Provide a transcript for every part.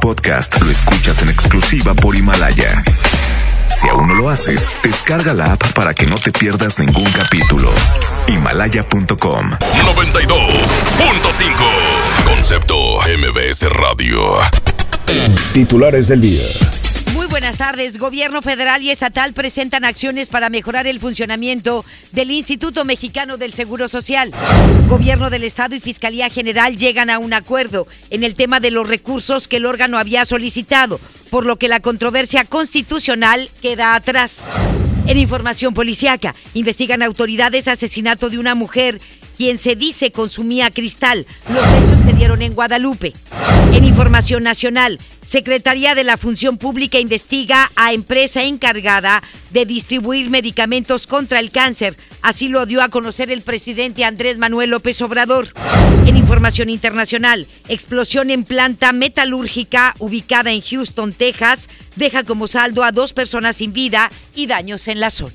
podcast lo escuchas en exclusiva por Himalaya. Si aún no lo haces, descarga la app para que no te pierdas ningún capítulo. Himalaya.com 92.5 Concepto MBS Radio. Titulares del día. Muy buenas tardes. Gobierno federal y estatal presentan acciones para mejorar el funcionamiento del Instituto Mexicano del Seguro Social. Gobierno del Estado y Fiscalía General llegan a un acuerdo en el tema de los recursos que el órgano había solicitado, por lo que la controversia constitucional queda atrás. En información policiaca, investigan autoridades asesinato de una mujer quien se dice consumía cristal. Los hechos se dieron en Guadalupe. En información nacional, Secretaría de la Función Pública investiga a empresa encargada de distribuir medicamentos contra el cáncer. Así lo dio a conocer el presidente Andrés Manuel López Obrador. En información internacional, explosión en planta metalúrgica ubicada en Houston, Texas, deja como saldo a dos personas sin vida y daños en la zona.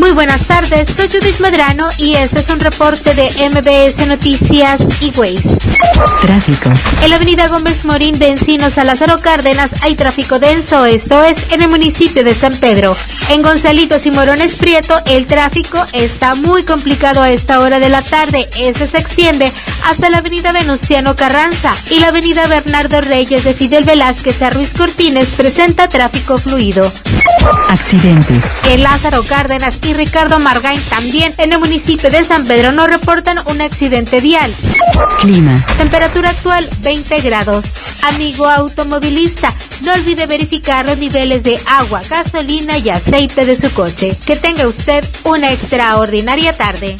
Muy buenas tardes, soy Judith Medrano y este es un reporte de MBS Noticias y Waze. Tráfico. En la avenida Gómez Morín de Encinos a Lázaro Cárdenas hay tráfico denso, esto es en el municipio de San Pedro. En Gonzalitos y Morones Prieto el tráfico está muy complicado a esta hora de la tarde. Ese se extiende hasta la avenida Venustiano Carranza y la avenida Bernardo Reyes de Fidel Velázquez a Ruiz Cortines presenta tráfico fluido. Accidentes. En Lázaro Cárdenas y Ricardo Margain también en el municipio de San Pedro nos reportan un accidente vial. Clima. Temperatura actual 20 grados. Amigo automovilista, no olvide verificar los niveles de agua, gasolina y aceite de su coche. Que tenga usted una extraordinaria tarde.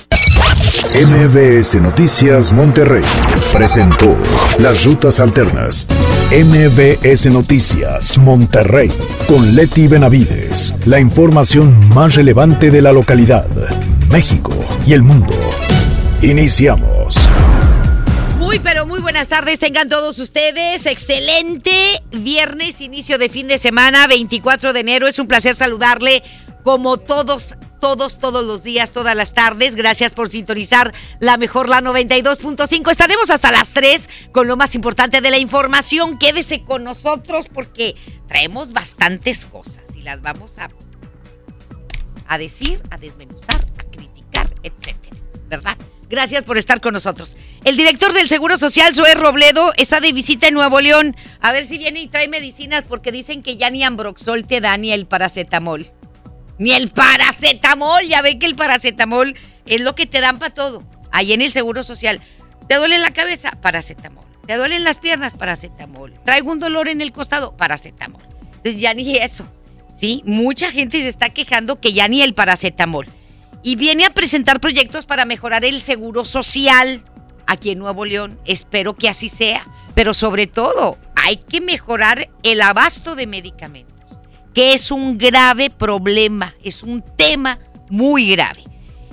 MBS Noticias Monterrey presentó Las Rutas Alternas. MBS Noticias Monterrey con Leti Benavides. La información más relevante de la localidad, México y el mundo. Iniciamos. Muy, pero muy buenas tardes tengan todos ustedes. Excelente viernes, inicio de fin de semana, 24 de enero. Es un placer saludarle como todos todos, todos los días, todas las tardes. Gracias por sintonizar la mejor, la 92.5. Estaremos hasta las 3 con lo más importante de la información. Quédese con nosotros porque traemos bastantes cosas y las vamos a, a decir, a desmenuzar, a criticar, etcétera. ¿Verdad? Gracias por estar con nosotros. El director del Seguro Social, Zoé Robledo, está de visita en Nuevo León. A ver si viene y trae medicinas porque dicen que ya ni Ambroxol te da ni el paracetamol. Ni el paracetamol. Ya ven que el paracetamol es lo que te dan para todo. Ahí en el Seguro Social. ¿Te duele la cabeza? Paracetamol. ¿Te duelen las piernas? Paracetamol. ¿Traigo un dolor en el costado? Paracetamol. Entonces ya ni eso. ¿Sí? Mucha gente se está quejando que ya ni el paracetamol. Y viene a presentar proyectos para mejorar el seguro social aquí en Nuevo León. Espero que así sea. Pero sobre todo, hay que mejorar el abasto de medicamentos que es un grave problema, es un tema muy grave.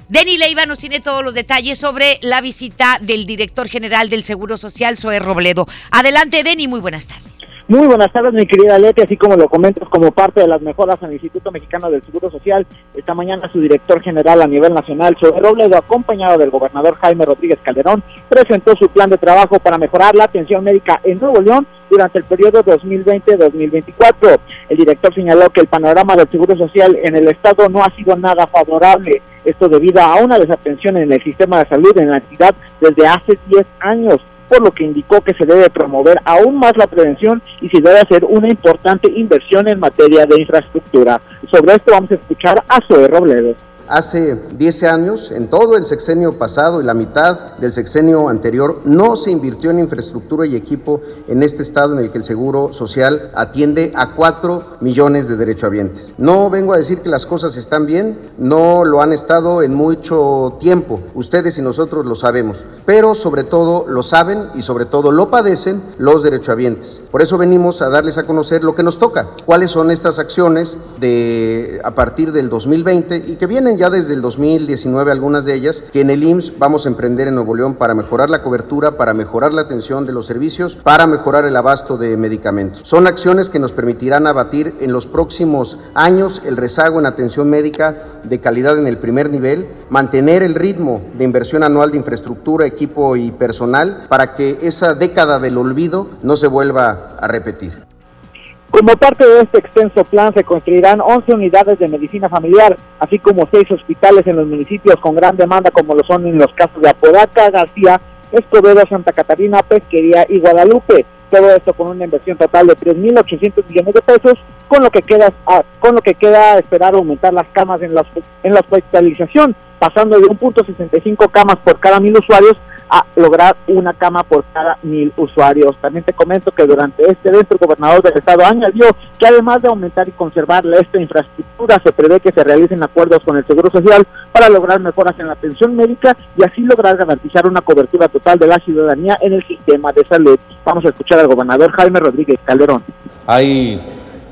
Denny Leiva nos tiene todos los detalles sobre la visita del director general del Seguro Social, Zoe Robledo. Adelante, Denny, muy buenas tardes. Muy buenas tardes, mi querida Leti, así como lo comentas como parte de las mejoras en el Instituto Mexicano del Seguro Social. Esta mañana su director general a nivel nacional, Zoe Robledo, acompañado del gobernador Jaime Rodríguez Calderón, presentó su plan de trabajo para mejorar la atención médica en Nuevo León durante el periodo 2020-2024. El director señaló que el panorama del Seguro Social en el Estado no ha sido nada favorable. Esto debido a una desatención en el sistema de salud en la entidad desde hace 10 años por lo que indicó que se debe promover aún más la prevención y se debe hacer una importante inversión en materia de infraestructura. Sobre esto vamos a escuchar a Zoe Robledo. Hace 10 años, en todo el sexenio pasado y la mitad del sexenio anterior, no se invirtió en infraestructura y equipo en este estado en el que el Seguro Social atiende a 4 millones de derechohabientes. No vengo a decir que las cosas están bien, no lo han estado en mucho tiempo, ustedes y nosotros lo sabemos, pero sobre todo lo saben y sobre todo lo padecen los derechohabientes. Por eso venimos a darles a conocer lo que nos toca, cuáles son estas acciones de a partir del 2020 y que vienen ya desde el 2019 algunas de ellas, que en el IMSS vamos a emprender en Nuevo León para mejorar la cobertura, para mejorar la atención de los servicios, para mejorar el abasto de medicamentos. Son acciones que nos permitirán abatir en los próximos años el rezago en atención médica de calidad en el primer nivel, mantener el ritmo de inversión anual de infraestructura, equipo y personal para que esa década del olvido no se vuelva a repetir. Como parte de este extenso plan se construirán 11 unidades de medicina familiar, así como 6 hospitales en los municipios con gran demanda como lo son en los casos de Apodaca, García, Escobedo, Santa Catarina, Pesquería y Guadalupe. Todo esto con una inversión total de 3.800 millones de pesos, con lo que queda ah, con lo que queda esperar aumentar las camas en la, en la hospitalización, pasando de 1.65 camas por cada mil usuarios a lograr una cama por cada mil usuarios. También te comento que durante este evento el gobernador del estado añadió que además de aumentar y conservar esta infraestructura, se prevé que se realicen acuerdos con el Seguro Social para lograr mejoras en la atención médica y así lograr garantizar una cobertura total de la ciudadanía en el sistema de salud. Vamos a escuchar al gobernador Jaime Rodríguez Calderón. Hay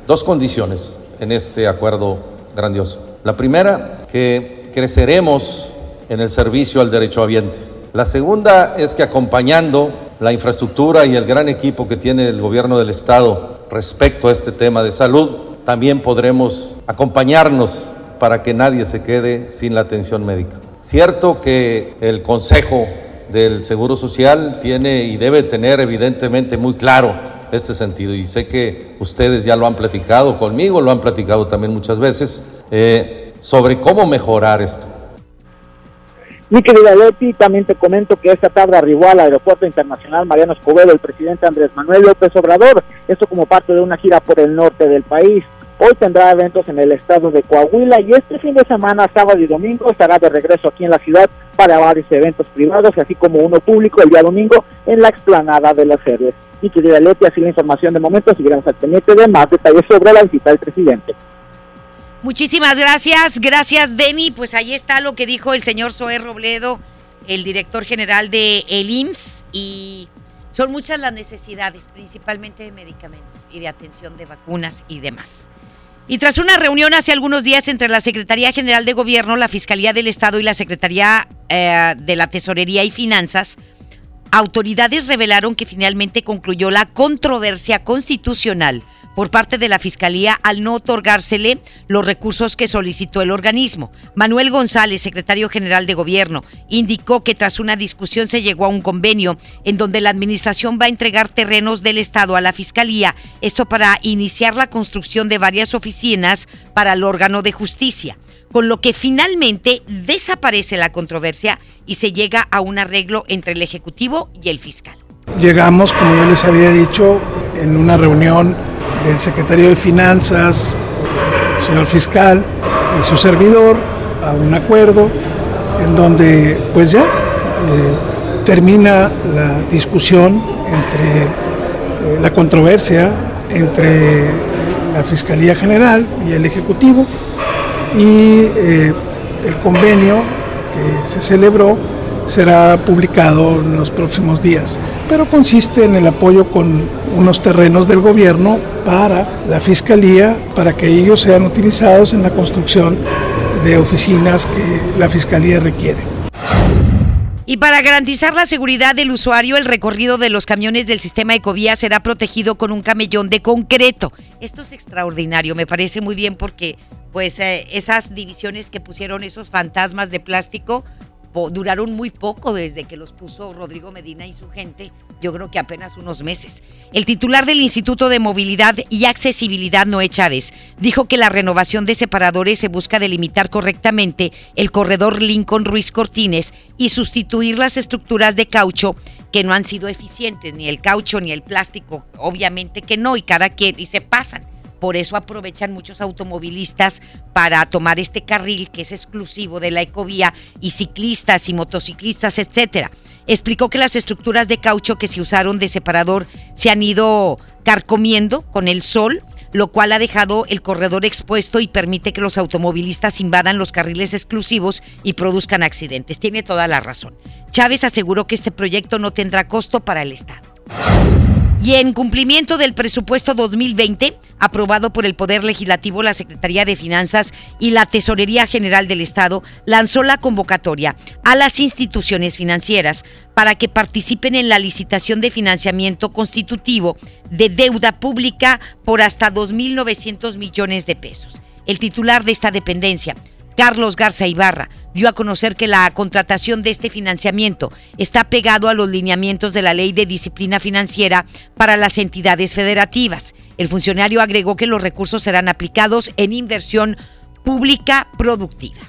dos condiciones en este acuerdo grandioso. La primera, que creceremos en el servicio al derecho ambiente la segunda es que acompañando la infraestructura y el gran equipo que tiene el gobierno del Estado respecto a este tema de salud, también podremos acompañarnos para que nadie se quede sin la atención médica. Cierto que el Consejo del Seguro Social tiene y debe tener evidentemente muy claro este sentido y sé que ustedes ya lo han platicado conmigo, lo han platicado también muchas veces, eh, sobre cómo mejorar esto. Mi querida Leti, también te comento que esta tarde arribó al Aeropuerto Internacional Mariano Escobedo el presidente Andrés Manuel López Obrador, esto como parte de una gira por el norte del país. Hoy tendrá eventos en el estado de Coahuila y este fin de semana, sábado y domingo, estará de regreso aquí en la ciudad para varios eventos privados, así como uno público el día domingo en la explanada de las series. Mi querida Leti, así la información de momento, seguiremos al pendiente de más detalles sobre la visita del presidente. Muchísimas gracias, gracias Denny. Pues ahí está lo que dijo el señor Zoé Robledo, el director general de el IMSS, y son muchas las necesidades, principalmente de medicamentos y de atención de vacunas y demás. Y tras una reunión hace algunos días entre la Secretaría General de Gobierno, la Fiscalía del Estado y la Secretaría eh, de la Tesorería y Finanzas, autoridades revelaron que finalmente concluyó la controversia constitucional por parte de la Fiscalía al no otorgársele los recursos que solicitó el organismo. Manuel González, secretario general de Gobierno, indicó que tras una discusión se llegó a un convenio en donde la Administración va a entregar terrenos del Estado a la Fiscalía, esto para iniciar la construcción de varias oficinas para el órgano de justicia con lo que finalmente desaparece la controversia y se llega a un arreglo entre el Ejecutivo y el fiscal. Llegamos, como yo les había dicho, en una reunión del secretario de Finanzas, el señor fiscal y su servidor a un acuerdo en donde pues ya eh, termina la discusión entre eh, la controversia entre la Fiscalía General y el Ejecutivo y eh, el convenio que se celebró será publicado en los próximos días, pero consiste en el apoyo con unos terrenos del gobierno para la Fiscalía, para que ellos sean utilizados en la construcción de oficinas que la Fiscalía requiere. Y para garantizar la seguridad del usuario, el recorrido de los camiones del sistema Ecovía será protegido con un camellón de concreto. Esto es extraordinario, me parece muy bien porque pues eh, esas divisiones que pusieron esos fantasmas de plástico duraron muy poco desde que los puso Rodrigo Medina y su gente, yo creo que apenas unos meses. El titular del Instituto de Movilidad y Accesibilidad, Noé Chávez, dijo que la renovación de separadores se busca delimitar correctamente el corredor Lincoln Ruiz Cortines y sustituir las estructuras de caucho que no han sido eficientes, ni el caucho ni el plástico, obviamente que no, y cada quien, y se pasan. Por eso aprovechan muchos automovilistas para tomar este carril que es exclusivo de la ecovía y ciclistas y motociclistas, etcétera. Explicó que las estructuras de caucho que se usaron de separador se han ido carcomiendo con el sol, lo cual ha dejado el corredor expuesto y permite que los automovilistas invadan los carriles exclusivos y produzcan accidentes. Tiene toda la razón. Chávez aseguró que este proyecto no tendrá costo para el Estado. Y en cumplimiento del presupuesto 2020, aprobado por el Poder Legislativo, la Secretaría de Finanzas y la Tesorería General del Estado lanzó la convocatoria a las instituciones financieras para que participen en la licitación de financiamiento constitutivo de deuda pública por hasta 2.900 millones de pesos. El titular de esta dependencia, Carlos Garza Ibarra dio a conocer que la contratación de este financiamiento está pegado a los lineamientos de la Ley de Disciplina Financiera para las entidades federativas. El funcionario agregó que los recursos serán aplicados en inversión pública productiva.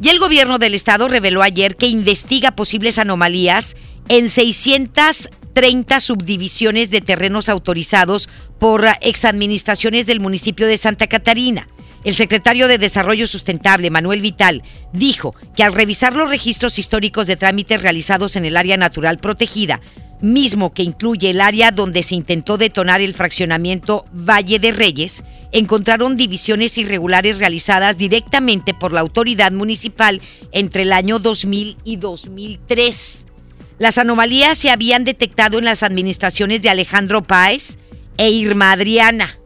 Y el gobierno del estado reveló ayer que investiga posibles anomalías en 630 subdivisiones de terrenos autorizados por exadministraciones del municipio de Santa Catarina. El secretario de Desarrollo Sustentable, Manuel Vital, dijo que al revisar los registros históricos de trámites realizados en el área natural protegida, mismo que incluye el área donde se intentó detonar el fraccionamiento Valle de Reyes, encontraron divisiones irregulares realizadas directamente por la autoridad municipal entre el año 2000 y 2003. Las anomalías se habían detectado en las administraciones de Alejandro Páez e Irma Adriana,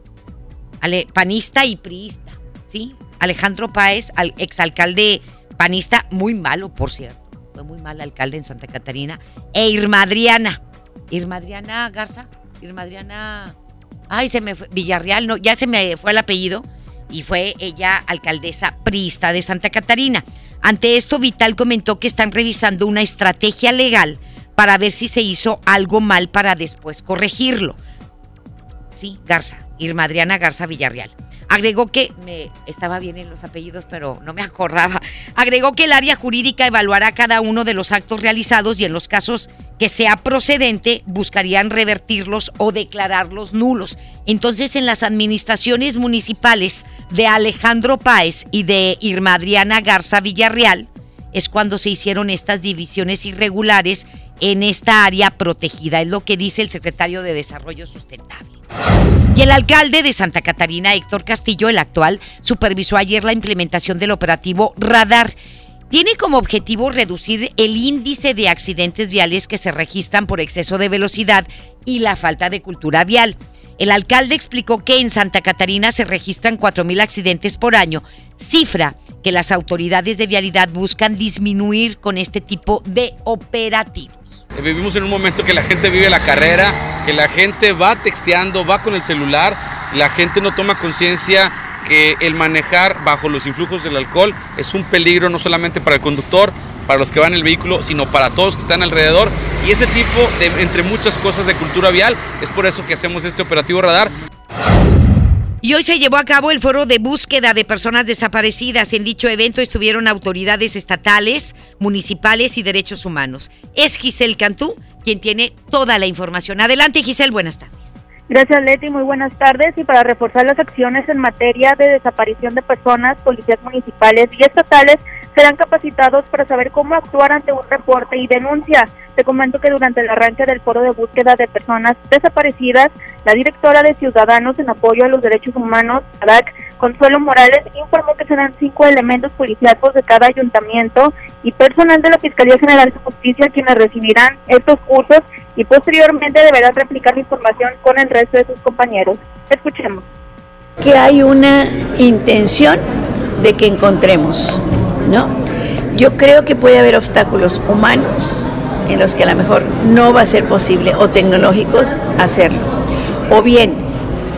panista y priista. ¿Sí? Alejandro Páez, al exalcalde panista, muy malo, por cierto. Fue muy mal alcalde en Santa Catarina. E Irma Adriana. Irma Adriana Garza. Irma Adriana. Ay, se me fue. Villarreal, no, ya se me fue el apellido. Y fue ella alcaldesa priista de Santa Catarina. Ante esto, Vital comentó que están revisando una estrategia legal para ver si se hizo algo mal para después corregirlo. Sí, Garza, Irma Adriana Garza Villarreal. Agregó que, me estaba bien en los apellidos, pero no me acordaba. Agregó que el área jurídica evaluará cada uno de los actos realizados y en los casos que sea procedente buscarían revertirlos o declararlos nulos. Entonces, en las administraciones municipales de Alejandro Páez y de Irma Adriana Garza Villarreal, es cuando se hicieron estas divisiones irregulares en esta área protegida, es lo que dice el secretario de Desarrollo Sustentable. Y el alcalde de Santa Catarina, Héctor Castillo, el actual, supervisó ayer la implementación del operativo Radar. Tiene como objetivo reducir el índice de accidentes viales que se registran por exceso de velocidad y la falta de cultura vial. El alcalde explicó que en Santa Catarina se registran 4.000 accidentes por año, cifra que las autoridades de vialidad buscan disminuir con este tipo de operativos. Vivimos en un momento que la gente vive la carrera, que la gente va texteando, va con el celular, la gente no toma conciencia que el manejar bajo los influjos del alcohol es un peligro no solamente para el conductor, para los que van en el vehículo, sino para todos que están alrededor. Y ese tipo de, entre muchas cosas de cultura vial, es por eso que hacemos este operativo radar. Y hoy se llevó a cabo el foro de búsqueda de personas desaparecidas. En dicho evento estuvieron autoridades estatales, municipales y derechos humanos. Es Giselle Cantú quien tiene toda la información. Adelante, Giselle, buenas tardes. Gracias, Leti. Muy buenas tardes. Y para reforzar las acciones en materia de desaparición de personas, policías municipales y estatales serán capacitados para saber cómo actuar ante un reporte y denuncia. Te comento que durante el arranque del foro de búsqueda de personas desaparecidas, la directora de Ciudadanos en apoyo a los derechos humanos, ADAC, Consuelo Morales, informó que serán cinco elementos policiales de cada ayuntamiento y personal de la Fiscalía General de Justicia quienes recibirán estos cursos y posteriormente deberán replicar la información con el resto de sus compañeros. Escuchemos. Que hay una intención de que encontremos ¿no? Yo creo que puede haber obstáculos humanos en los que a lo mejor no va a ser posible o tecnológicos hacerlo. O bien,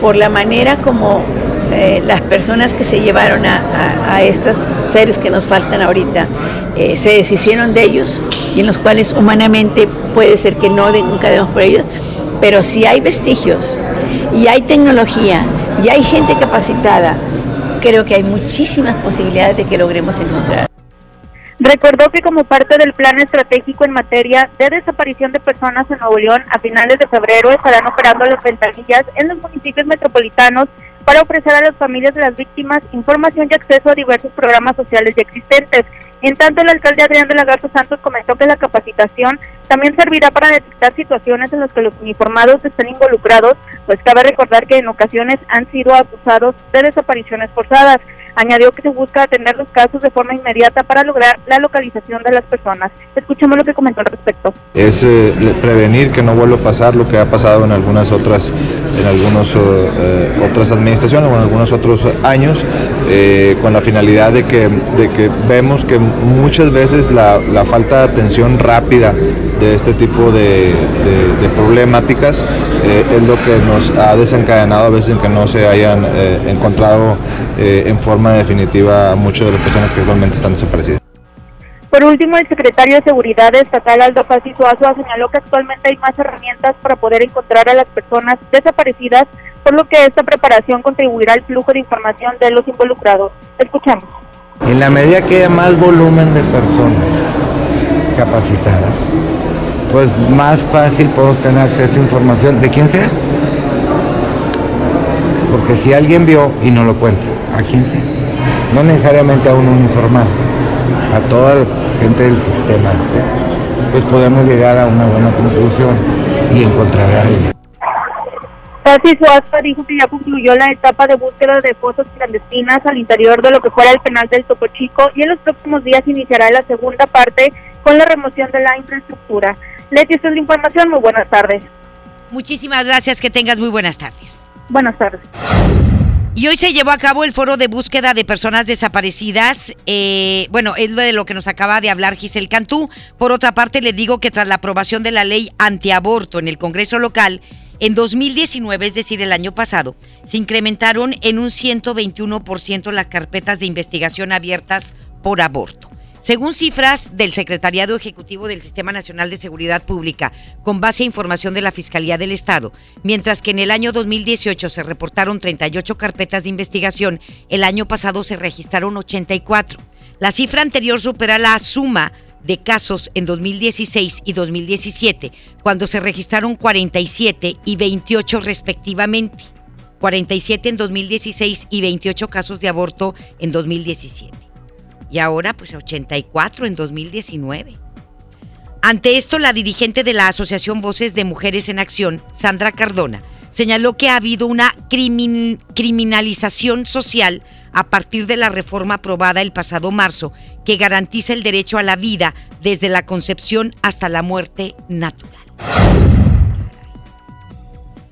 por la manera como eh, las personas que se llevaron a, estos seres que nos faltan ahorita eh, se deshicieron de ellos y en los cuales humanamente puede ser que no nunca demos por ellos, pero si hay vestigios y hay tecnología y hay gente capacitada creo que hay muchísimas posibilidades de que logremos encontrar. Recordó que como parte del plan estratégico en materia de desaparición de personas en Nuevo León, a finales de febrero estarán operando las ventanillas en los municipios metropolitanos para ofrecer a las familias de las víctimas información y acceso a diversos programas sociales ya existentes. En tanto, el alcalde Adrián de la Garza Santos comentó que la capacitación también servirá para detectar situaciones en las que los uniformados estén involucrados, pues cabe recordar que en ocasiones han sido acusados de desapariciones forzadas. Añadió que se busca atender los casos de forma inmediata para lograr la localización de las personas. Escuchemos lo que comentó al respecto. Es eh, prevenir que no vuelva a pasar lo que ha pasado en algunas otras, en algunos eh, otras administraciones o en algunos otros años, eh, con la finalidad de que, de que vemos que muchas veces la, la falta de atención rápida de este tipo de, problemáticas eh, es lo que nos ha desencadenado a veces en que no se hayan eh, encontrado en forma definitiva a muchas de las personas que actualmente están desaparecidas. Por último, el secretario de Seguridad Estatal Aldo Suazua señaló que actualmente hay más herramientas para poder encontrar a las personas desaparecidas, por lo que esta preparación contribuirá al flujo de información de los involucrados. Escuchamos. En la medida que haya más volumen de personas capacitadas, pues más fácil podemos tener acceso a información de quién sea. Porque si alguien vio y no lo cuenta, ¿a quién sea? No necesariamente a un uniformado, a toda gente del sistema, este, pues podemos llegar a una buena conclusión y encontrar a alguien. Tati Suazua dijo que ya concluyó la etapa de búsqueda de fosas clandestinas al interior de lo que fuera el penal del Topo Chico y en los próximos días iniciará la segunda parte con la remoción de la infraestructura. Leti, esta es la información. Muy buenas tardes. Muchísimas gracias. Que tengas muy buenas tardes. Buenas tardes. Y hoy se llevó a cabo el foro de búsqueda de personas desaparecidas. Eh, bueno, es lo de lo que nos acaba de hablar Giselle Cantú. Por otra parte, le digo que tras la aprobación de la ley antiaborto en el Congreso local, en 2019, es decir, el año pasado, se incrementaron en un 121% las carpetas de investigación abiertas por aborto. Según cifras del Secretariado Ejecutivo del Sistema Nacional de Seguridad Pública, con base a información de la Fiscalía del Estado, mientras que en el año 2018 se reportaron 38 carpetas de investigación, el año pasado se registraron 84. La cifra anterior supera la suma de casos en 2016 y 2017, cuando se registraron 47 y 28 respectivamente. 47 en 2016 y 28 casos de aborto en 2017 y ahora pues 84 en 2019. Ante esto, la dirigente de la Asociación Voces de Mujeres en Acción, Sandra Cardona, señaló que ha habido una criminalización social a partir de la reforma aprobada el pasado marzo que garantiza el derecho a la vida desde la concepción hasta la muerte natural.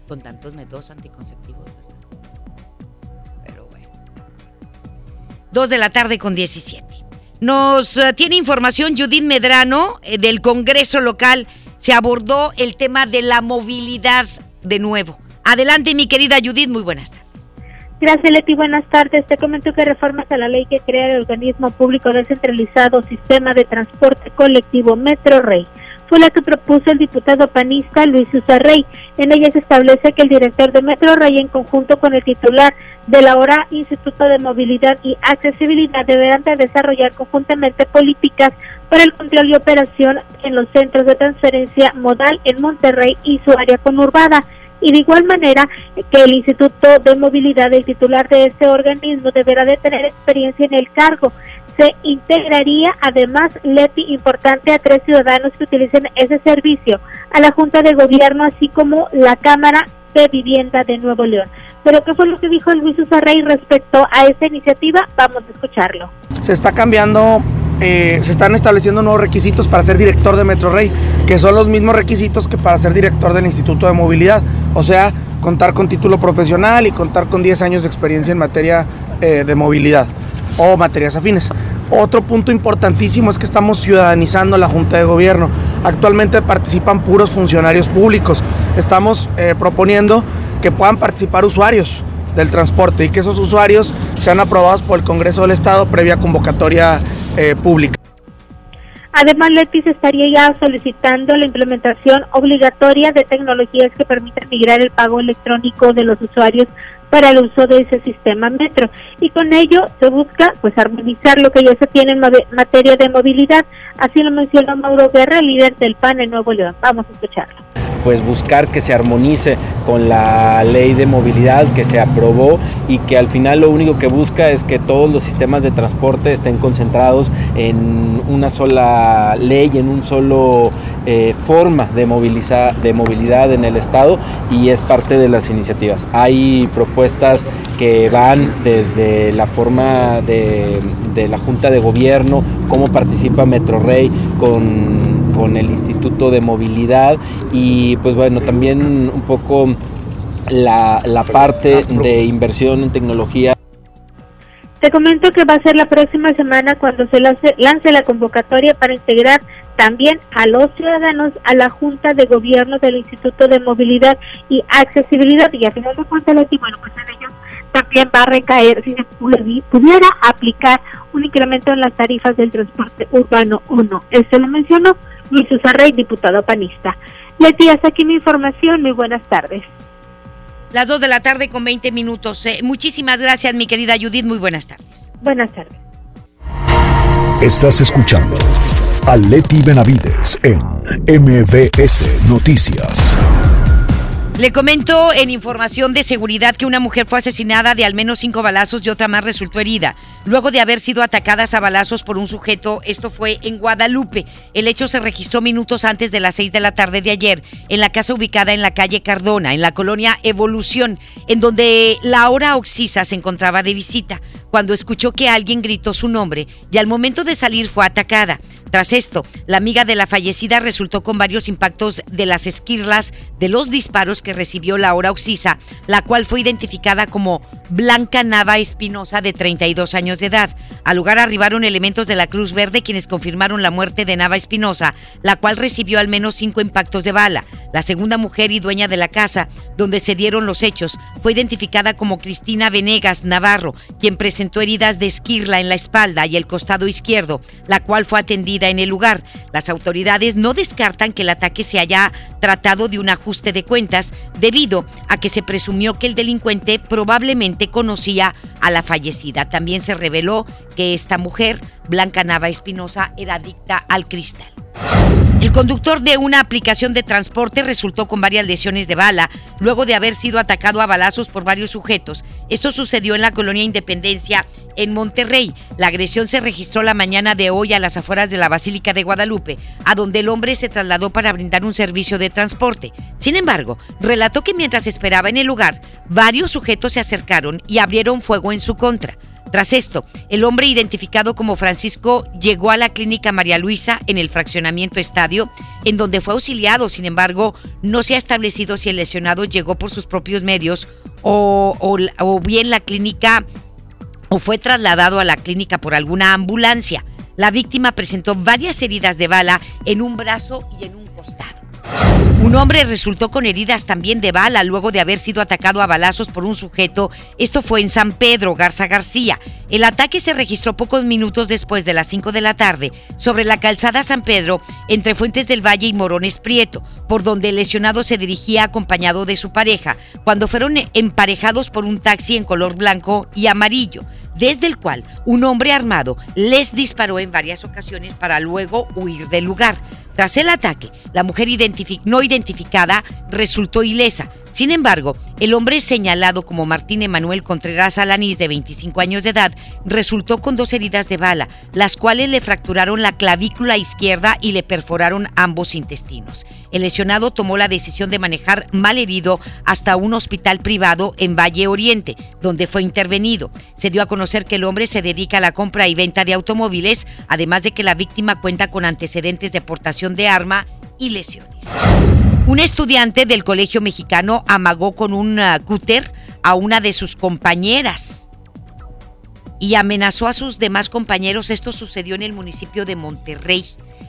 Con tantos métodos anticonceptivos, Pero bueno. Dos de la tarde con 17. Nos uh, tiene información Judith Medrano eh, del Congreso local. Se abordó el tema de la movilidad de nuevo. Adelante, mi querida Judith, muy buenas tardes. Gracias, Leti. Buenas tardes. Te comento que reformas a la ley que crea el organismo público descentralizado Sistema de Transporte Colectivo Metro Rey fue la que propuso el diputado panista Luis Usarrey. En ella se establece que el director de Metro Rey, en conjunto con el titular de la hora Instituto de Movilidad y Accesibilidad, deberán de desarrollar conjuntamente políticas para el control y operación en los centros de transferencia modal en Monterrey y su área conurbada y de igual manera que el Instituto de Movilidad, el titular de este organismo, deberá de tener experiencia en el cargo. Se integraría además, Leti, importante a tres ciudadanos que utilicen ese servicio, a la Junta de Gobierno, así como la Cámara de Vivienda de Nuevo León. Pero ¿qué fue lo que dijo Luis Usarrey respecto a esta iniciativa? Vamos a escucharlo. Se está cambiando eh, se están estableciendo nuevos requisitos para ser director de Metro Rey, que son los mismos requisitos que para ser director del Instituto de Movilidad. O sea, contar con título profesional y contar con 10 años de experiencia en materia eh, de movilidad o materias afines. Otro punto importantísimo es que estamos ciudadanizando la Junta de Gobierno. Actualmente participan puros funcionarios públicos. Estamos eh, proponiendo que puedan participar usuarios del transporte y que esos usuarios sean aprobados por el Congreso del Estado previa convocatoria eh, pública. Además, Letis estaría ya solicitando la implementación obligatoria de tecnologías que permitan migrar el pago electrónico de los usuarios para el uso de ese sistema metro. Y con ello se busca pues armonizar lo que ya se tiene en materia de movilidad. Así lo mencionó Mauro Guerra líder del PAN en Nuevo León. Vamos a escucharlo pues buscar que se armonice con la ley de movilidad que se aprobó y que al final lo único que busca es que todos los sistemas de transporte estén concentrados en una sola ley, en un solo eh, forma de, de movilidad en el Estado y es parte de las iniciativas. Hay propuestas que van desde la forma de, la Junta de Gobierno, cómo participa Metrorrey con, con el Instituto de Movilidad y pues bueno, también un poco la, la parte de inversión en tecnología. Te comento que va a ser la próxima semana cuando se lance, la convocatoria para integrar también a los ciudadanos a la Junta de Gobierno del Instituto de Movilidad y Accesibilidad. Y a final de cuentas, bueno, pues en ellos también va a recaer si se pudiera aplicar un incremento en las tarifas del transporte urbano o no. Esto lo mencionó Luis Usarrey, diputado panista. Leti, hasta aquí mi información. Muy buenas tardes. Las 2 de la tarde con 20 minutos. Eh, muchísimas gracias, mi querida Judith. Muy buenas tardes. Buenas tardes. Estás escuchando a Leti Benavides en MBS Noticias. Le comento en información de seguridad que una mujer fue asesinada de al menos cinco balazos y otra más resultó herida, luego de haber sido atacadas a balazos por un sujeto. Esto fue en Guadalupe. El hecho se registró minutos antes de las seis de la tarde de ayer en la casa ubicada en la calle Cardona, en la colonia Evolución, en donde la hora Oxisa se encontraba de visita, cuando escuchó que alguien gritó su nombre y al momento de salir fue atacada. Tras esto, la amiga de la fallecida resultó con varios impactos de las esquirlas de los disparos que recibió Laura Oxisa, la cual fue identificada como Blanca Nava Espinosa, de 32 años de edad. Al lugar arribaron elementos de la Cruz Verde quienes confirmaron la muerte de Nava Espinosa, la cual recibió al menos cinco impactos de bala. La segunda mujer y dueña de la casa donde se dieron los hechos fue identificada como Cristina Venegas Navarro, quien presentó heridas de esquirla en la espalda y el costado izquierdo, la cual fue atendida en el lugar. Las autoridades no descartan que el ataque se haya tratado de un ajuste de cuentas debido a que se presumió que el delincuente probablemente conocía a la fallecida. También se reveló que esta mujer, Blanca Nava Espinosa, era adicta al cristal. El conductor de una aplicación de transporte resultó con varias lesiones de bala luego de haber sido atacado a balazos por varios sujetos. Esto sucedió en la colonia Independencia en Monterrey. La agresión se registró la mañana de hoy a las afueras de la Basílica de Guadalupe, a donde el hombre se trasladó para brindar un servicio de transporte. Sin embargo, relató que mientras esperaba en el lugar, varios sujetos se acercaron y abrieron fuego en su contra. Tras esto, el hombre identificado como Francisco llegó a la clínica María Luisa en el fraccionamiento Estadio, en donde fue auxiliado. Sin embargo, no se ha establecido si el lesionado llegó por sus propios medios o, o bien la clínica o fue trasladado a la clínica por alguna ambulancia. La víctima presentó varias heridas de bala en un brazo y en un costado. Un hombre resultó con heridas también de bala luego de haber sido atacado a balazos por un sujeto. Esto fue en San Pedro, Garza García. El ataque se registró pocos minutos después de las 5 de la tarde sobre la calzada San Pedro entre Fuentes del Valle y Morones Prieto, por donde el lesionado se dirigía acompañado de su pareja, cuando fueron emparejados por un taxi en color blanco y amarillo desde el cual un hombre armado les disparó en varias ocasiones para luego huir del lugar. Tras el ataque, la mujer no identificada resultó ilesa. Sin embargo, el hombre señalado como Martín Emanuel Contreras Alanís, de 25 años de edad, resultó con dos heridas de bala, las cuales le fracturaron la clavícula izquierda y le perforaron ambos intestinos. El lesionado tomó la decisión de manejar mal herido hasta un hospital privado en Valle Oriente, donde fue intervenido. Se dio a conocer que el hombre se dedica a la compra y venta de automóviles, además de que la víctima cuenta con antecedentes de portación de arma y lesiones. Un estudiante del Colegio Mexicano amagó con un uh, cúter a una de sus compañeras y amenazó a sus demás compañeros. Esto sucedió en el municipio de Monterrey.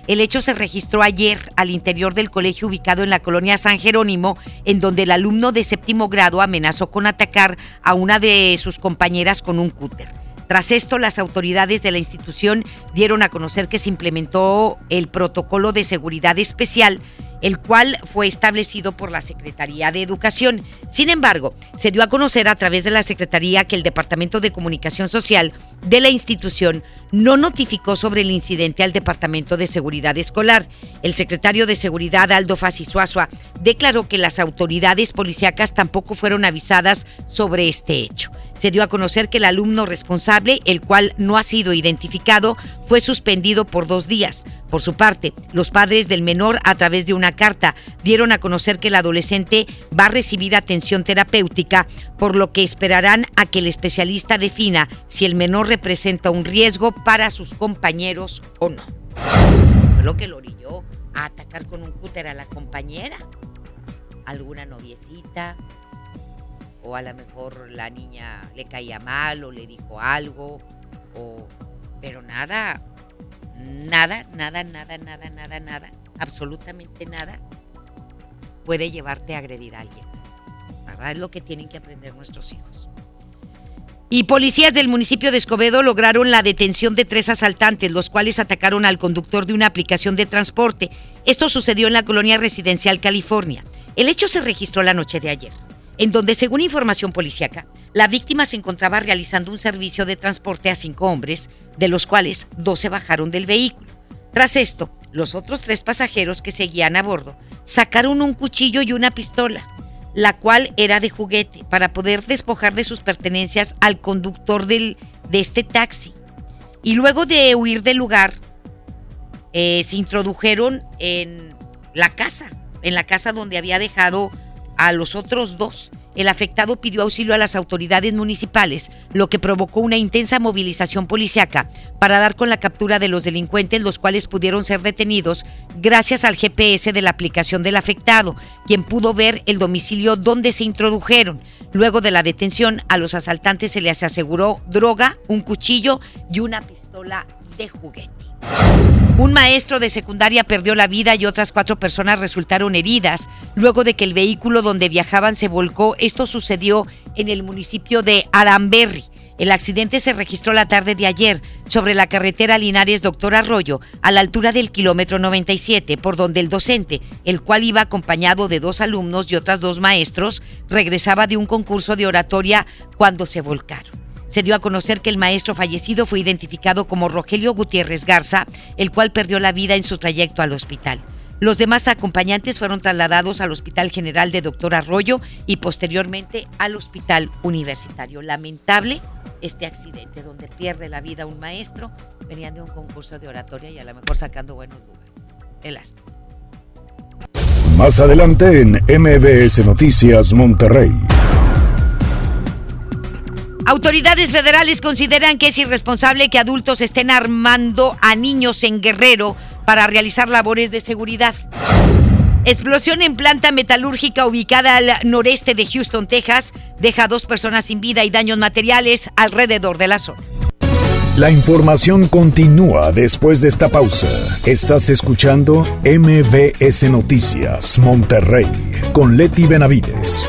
El hecho se registró ayer al interior del colegio ubicado en la colonia San Jerónimo, en donde el alumno de séptimo grado amenazó con atacar a una de sus compañeras con un cúter. Tras esto, las autoridades de la institución dieron a conocer que se implementó el protocolo de seguridad especial el cual fue establecido por la Secretaría de Educación. Sin embargo, se dio a conocer a través de la Secretaría que el Departamento de Comunicación Social de la institución no notificó sobre el incidente al Departamento de Seguridad Escolar. El secretario de Seguridad, Aldo Fasisuazua, declaró que las autoridades policíacas tampoco fueron avisadas sobre este hecho. Se dio a conocer que el alumno responsable, el cual no ha sido identificado, fue suspendido por dos días. Por su parte, los padres del menor, a través de una carta, dieron a conocer que el adolescente va a recibir atención terapéutica, por lo que esperarán a que el especialista defina si el menor representa un riesgo para sus compañeros o no. Fue lo que lo orilló a atacar con un cúter a la compañera, alguna noviecita, o a lo mejor la niña le caía mal o le dijo algo, o pero nada, nada, nada, nada, nada, nada, nada, absolutamente nada puede llevarte a agredir a alguien más. ¿Verdad? Es lo que tienen que aprender nuestros hijos. Y policías del municipio de Escobedo lograron la detención de tres asaltantes, los cuales atacaron al conductor de una aplicación de transporte. Esto sucedió en la colonia residencial California. El hecho se registró la noche de ayer, en donde, según información policíaca, la víctima se encontraba realizando un servicio de transporte a cinco hombres, de los cuales dos se bajaron del vehículo. Tras esto, los otros tres pasajeros que seguían a bordo sacaron un cuchillo y una pistola la cual era de juguete, para poder despojar de sus pertenencias al conductor del, de este taxi. Y luego de huir del lugar, eh, se introdujeron en la casa, en la casa donde había dejado a los otros dos. El afectado pidió auxilio a las autoridades municipales, lo que provocó una intensa movilización policiaca para dar con la captura de los delincuentes, los cuales pudieron ser detenidos gracias al GPS de la aplicación del afectado, quien pudo ver el domicilio donde se introdujeron. Luego de la detención, a los asaltantes se les aseguró droga, un cuchillo y una pistola de juguete. Un maestro de secundaria perdió la vida y otras cuatro personas resultaron heridas luego de que el vehículo donde viajaban se volcó. Esto sucedió en el municipio de Aramberry. El accidente se registró la tarde de ayer sobre la carretera Linares Doctor Arroyo, a la altura del kilómetro 97, por donde el docente, el cual iba acompañado de dos alumnos y otras dos maestros, regresaba de un concurso de oratoria cuando se volcaron. Se dio a conocer que el maestro fallecido fue identificado como Rogelio Gutiérrez Garza, el cual perdió la vida en su trayecto al hospital. Los demás acompañantes fueron trasladados al Hospital General de Doctor Arroyo y posteriormente al Hospital Universitario. Lamentable este accidente donde pierde la vida un maestro, venían de un concurso de oratoria y a lo mejor sacando buenos lugares. El astro. Más adelante en MBS Noticias Monterrey. Autoridades federales consideran que es irresponsable que adultos estén armando a niños en Guerrero para realizar labores de seguridad. Explosión en planta metalúrgica ubicada al noreste de Houston, Texas, deja a dos personas sin vida y daños materiales alrededor de la zona. La información continúa después de esta pausa. Estás escuchando MBS Noticias Monterrey con Leti Benavides.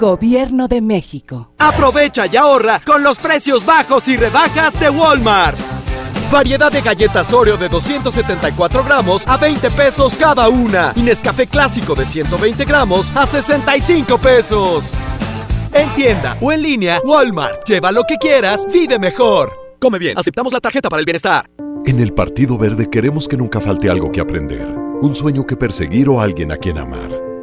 Gobierno de México. Aprovecha y ahorra con los precios bajos y rebajas de Walmart. Variedad de galletas Oreo de 274 gramos a 20 pesos cada una. Y Nescafé clásico de 120 gramos a 65 pesos. En tienda o en línea, Walmart. Lleva lo que quieras, vive mejor. Come bien, aceptamos la tarjeta para el bienestar. En el Partido Verde queremos que nunca falte algo que aprender, un sueño que perseguir o alguien a quien amar.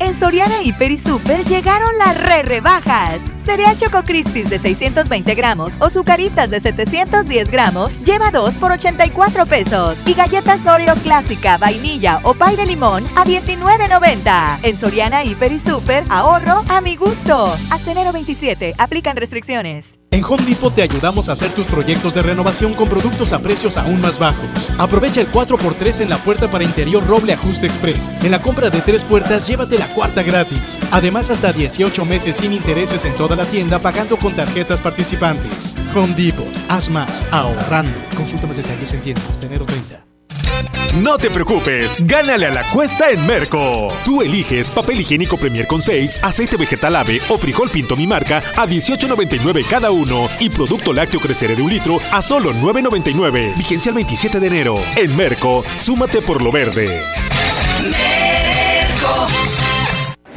En Soriana Hiper y Super llegaron las re rebajas. Cereal Choco Crispies de 620 gramos o Zucaritas de 710 gramos lleva 2 por 84 pesos. Y galletas Oreo clásica, vainilla o pay de limón a 19.90. En Soriana Hiper y Super, ahorro a mi gusto. Hasta enero 27, aplican restricciones. En Home Depot te ayudamos a hacer tus proyectos de renovación con productos a precios aún más bajos. Aprovecha el 4x3 en la puerta para interior Roble Ajuste Express. En la compra de tres puertas, llévate la cuarta gratis. Además, hasta 18 meses sin intereses en toda la tienda pagando con tarjetas participantes. Home Depot, haz más, ahorrando. Consulta más detalles en tiendas 30. No te preocupes, gánale a la cuesta en Merco. Tú eliges papel higiénico Premier con 6, aceite vegetal ave o frijol pinto mi marca a 18.99 cada uno y producto lácteo crecer de un litro a solo 9.99. Vigencia el 27 de enero. En Merco, súmate por lo verde.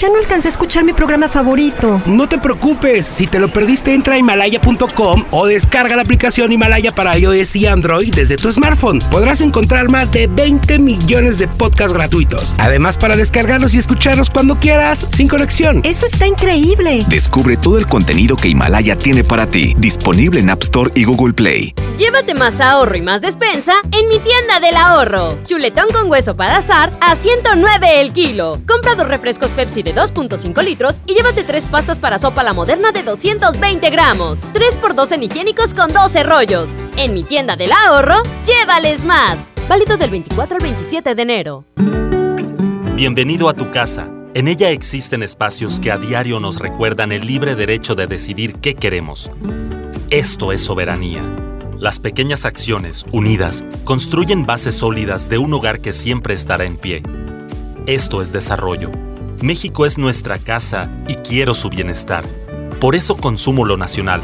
Ya no alcancé a escuchar mi programa favorito. No te preocupes, si te lo perdiste entra a himalaya.com o descarga la aplicación Himalaya para iOS y Android desde tu smartphone. Podrás encontrar más de 20 millones de podcasts gratuitos. Además para descargarlos y escucharlos cuando quieras, sin conexión. Eso está increíble. Descubre todo el contenido que Himalaya tiene para ti, disponible en App Store y Google Play. Llévate más ahorro y más despensa en mi tienda del ahorro. Chuletón con hueso para azar a 109 el kilo. Compra dos refrescos Pepsi de 2.5 litros y llévate tres pastas para sopa la moderna de 220 gramos. 3x2 en higiénicos con 12 rollos. En mi tienda del ahorro, llévales más. Válido del 24 al 27 de enero. Bienvenido a tu casa. En ella existen espacios que a diario nos recuerdan el libre derecho de decidir qué queremos. Esto es soberanía. Las pequeñas acciones, unidas, construyen bases sólidas de un hogar que siempre estará en pie. Esto es desarrollo. México es nuestra casa y quiero su bienestar. Por eso consumo lo nacional.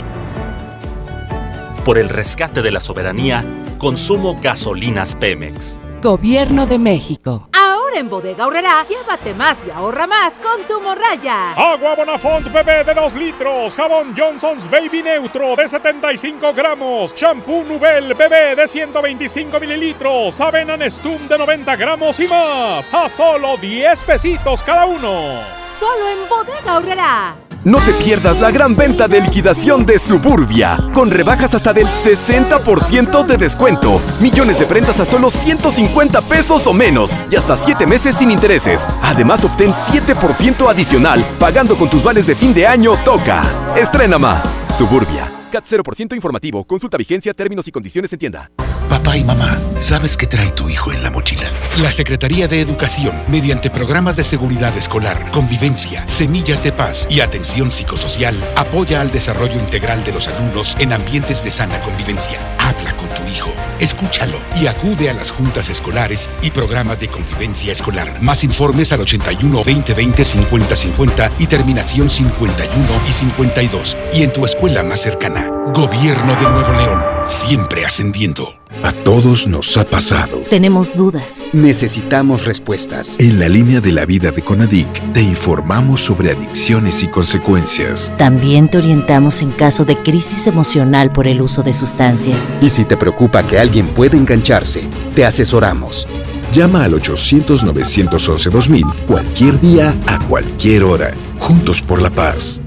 Por el rescate de la soberanía, consumo gasolinas Pemex. Gobierno de México. Ahora en Bodega Aurrera, llévate más y ahorra más con tu morraya. Agua Bonafont bebé de 2 litros, jabón Johnson's Baby Neutro de 75 gramos, shampoo Nubel bebé de 125 mililitros, avena Nestum de 90 gramos y más, a solo 10 pesitos cada uno. Solo en Bodega Aurrera. No te pierdas la gran venta de liquidación de Suburbia, con rebajas hasta del 60% de descuento. Millones de prendas a solo 150 pesos o menos y hasta 7 meses sin intereses. Además, obtén 7% adicional pagando con tus vales de fin de año Toca. Estrena más. Suburbia. CAT 0% informativo. Consulta vigencia, términos y condiciones en tienda. Papá y mamá, ¿sabes qué trae tu hijo en la mochila? La Secretaría de Educación, mediante programas de seguridad escolar, convivencia, semillas de paz y atención psicosocial, apoya al desarrollo integral de los alumnos en ambientes de sana convivencia. Habla con tu hijo, escúchalo y acude a las juntas escolares y programas de convivencia escolar. Más informes al 81 20 20 50 50 y terminación 51 y 52. Y en tu escuela más cercana. Gobierno de Nuevo León, siempre ascendiendo. A todos nos ha pasado. Tenemos dudas. Necesitamos respuestas. En la línea de la vida de Conadic te informamos sobre adicciones y consecuencias. También te orientamos en caso de crisis emocional por el uso de sustancias. Y si te preocupa que alguien pueda engancharse, te asesoramos. Llama al 800-911-2000 cualquier día, a cualquier hora. Juntos por la paz.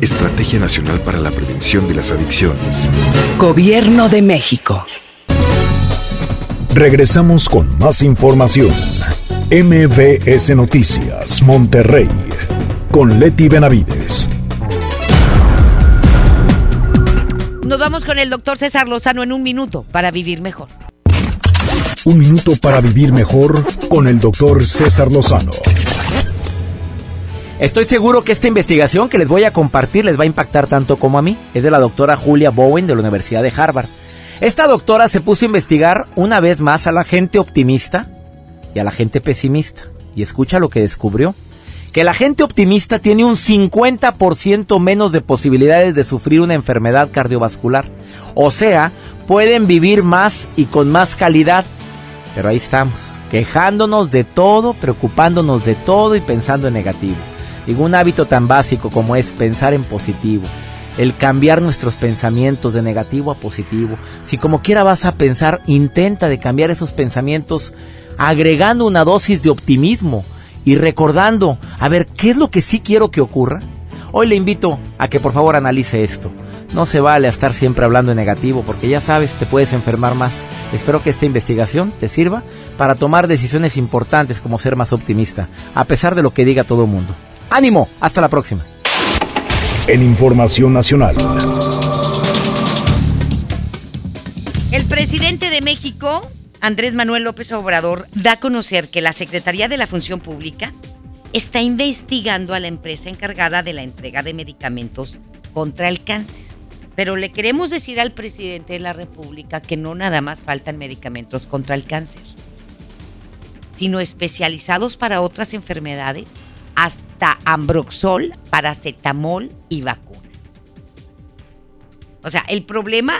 Estrategia Nacional para la Prevención de las Adicciones. Gobierno de México. Regresamos con más información. MBS Noticias, Monterrey, con Leti Benavides. Nos vamos con el doctor César Lozano en un minuto para vivir mejor. Un minuto para vivir mejor con el doctor César Lozano. Estoy seguro que esta investigación que les voy a compartir les va a impactar tanto como a mí. Es de la doctora Julia Bowen de la Universidad de Harvard. Esta doctora se puso a investigar una vez más a la gente optimista y a la gente pesimista. Y escucha lo que descubrió. Que la gente optimista tiene un 50% menos de posibilidades de sufrir una enfermedad cardiovascular. O sea, pueden vivir más y con más calidad. Pero ahí estamos, quejándonos de todo, preocupándonos de todo y pensando en negativo. Digo, un hábito tan básico como es pensar en positivo el cambiar nuestros pensamientos de negativo a positivo. Si como quiera vas a pensar, intenta de cambiar esos pensamientos agregando una dosis de optimismo y recordando, a ver, ¿qué es lo que sí quiero que ocurra? Hoy le invito a que por favor analice esto. No se vale a estar siempre hablando en negativo porque ya sabes, te puedes enfermar más. Espero que esta investigación te sirva para tomar decisiones importantes como ser más optimista, a pesar de lo que diga todo el mundo. ánimo, hasta la próxima. En Información Nacional. El presidente de México, Andrés Manuel López Obrador, da a conocer que la Secretaría de la Función Pública está investigando a la empresa encargada de la entrega de medicamentos contra el cáncer. Pero le queremos decir al presidente de la República que no nada más faltan medicamentos contra el cáncer, sino especializados para otras enfermedades, hasta ambroxol, paracetamol y vacunas. O sea, el problema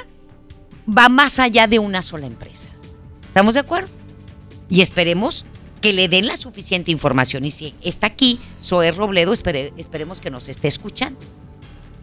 va más allá de una sola empresa. ¿Estamos de acuerdo? Y esperemos que le den la suficiente información. Y si está aquí, Zoé Robledo, esperemos que nos esté escuchando.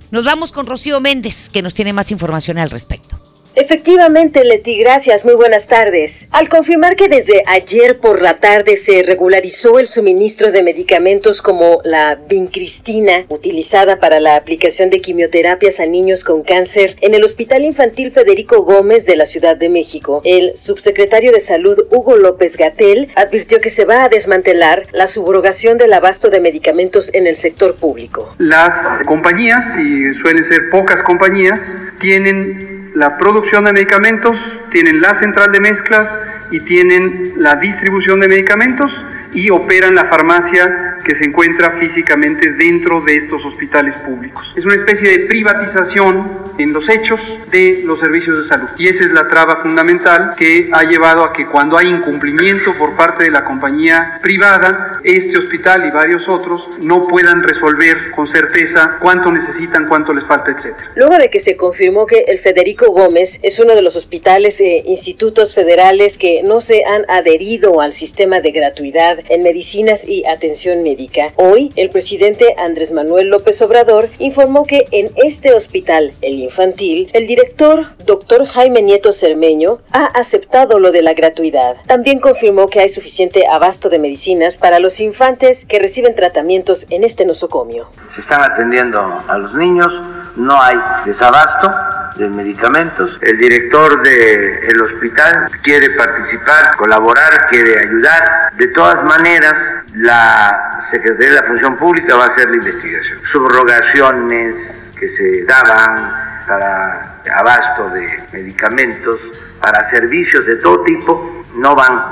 Nos vamos con Rocío Méndez, que nos tiene más información al respecto. Efectivamente, Leti, gracias. Muy buenas tardes. Al confirmar que desde ayer por la tarde se regularizó el suministro de medicamentos como la vincristina, utilizada para la aplicación de quimioterapias a niños con cáncer en el Hospital Infantil Federico Gómez de la Ciudad de México, el subsecretario de Salud Hugo López Gatel advirtió que se va a desmantelar la subrogación del abasto de medicamentos en el sector público. Las compañías, y suelen ser pocas compañías, tienen la producción de medicamentos, tienen la central de mezclas y tienen la distribución de medicamentos y operan la farmacia que se encuentra físicamente dentro de estos hospitales públicos. Es una especie de privatización en los hechos de los servicios de salud. Y esa es la traba fundamental que ha llevado a que cuando hay incumplimiento por parte de la compañía privada, este hospital y varios otros no puedan resolver con certeza cuánto necesitan, cuánto les falta, etc. Luego de que se confirmó que el Federico Gómez es uno de los hospitales e institutos federales que no se han adherido al sistema de gratuidad en medicinas y atención médica, hoy el presidente Andrés Manuel López Obrador informó que en este hospital, el infantil, el director, doctor Jaime Nieto Cermeño, ha aceptado lo de la gratuidad. También confirmó que hay suficiente abasto de medicinas para los infantes que reciben tratamientos en este nosocomio. Se están atendiendo a los niños, no hay desabasto de medicamentos. El director del hospital quiere participar, colaborar, quiere ayudar. De todas maneras, la Secretaría de la Función Pública va a hacer la investigación. Subrogaciones que se daban para abasto de medicamentos, para servicios de todo tipo, no van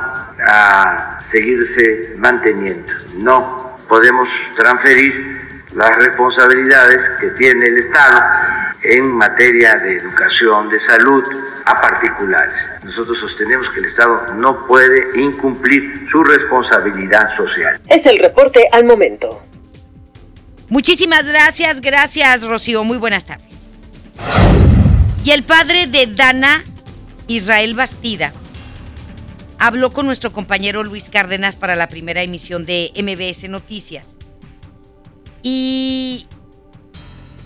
a seguirse manteniendo. No podemos transferir las responsabilidades que tiene el Estado en materia de educación, de salud, a particulares. Nosotros sostenemos que el Estado no puede incumplir su responsabilidad social. Es el reporte al momento. Muchísimas gracias, gracias Rocío, muy buenas tardes. Y el padre de Dana, Israel Bastida, habló con nuestro compañero Luis Cárdenas para la primera emisión de MBS Noticias. Y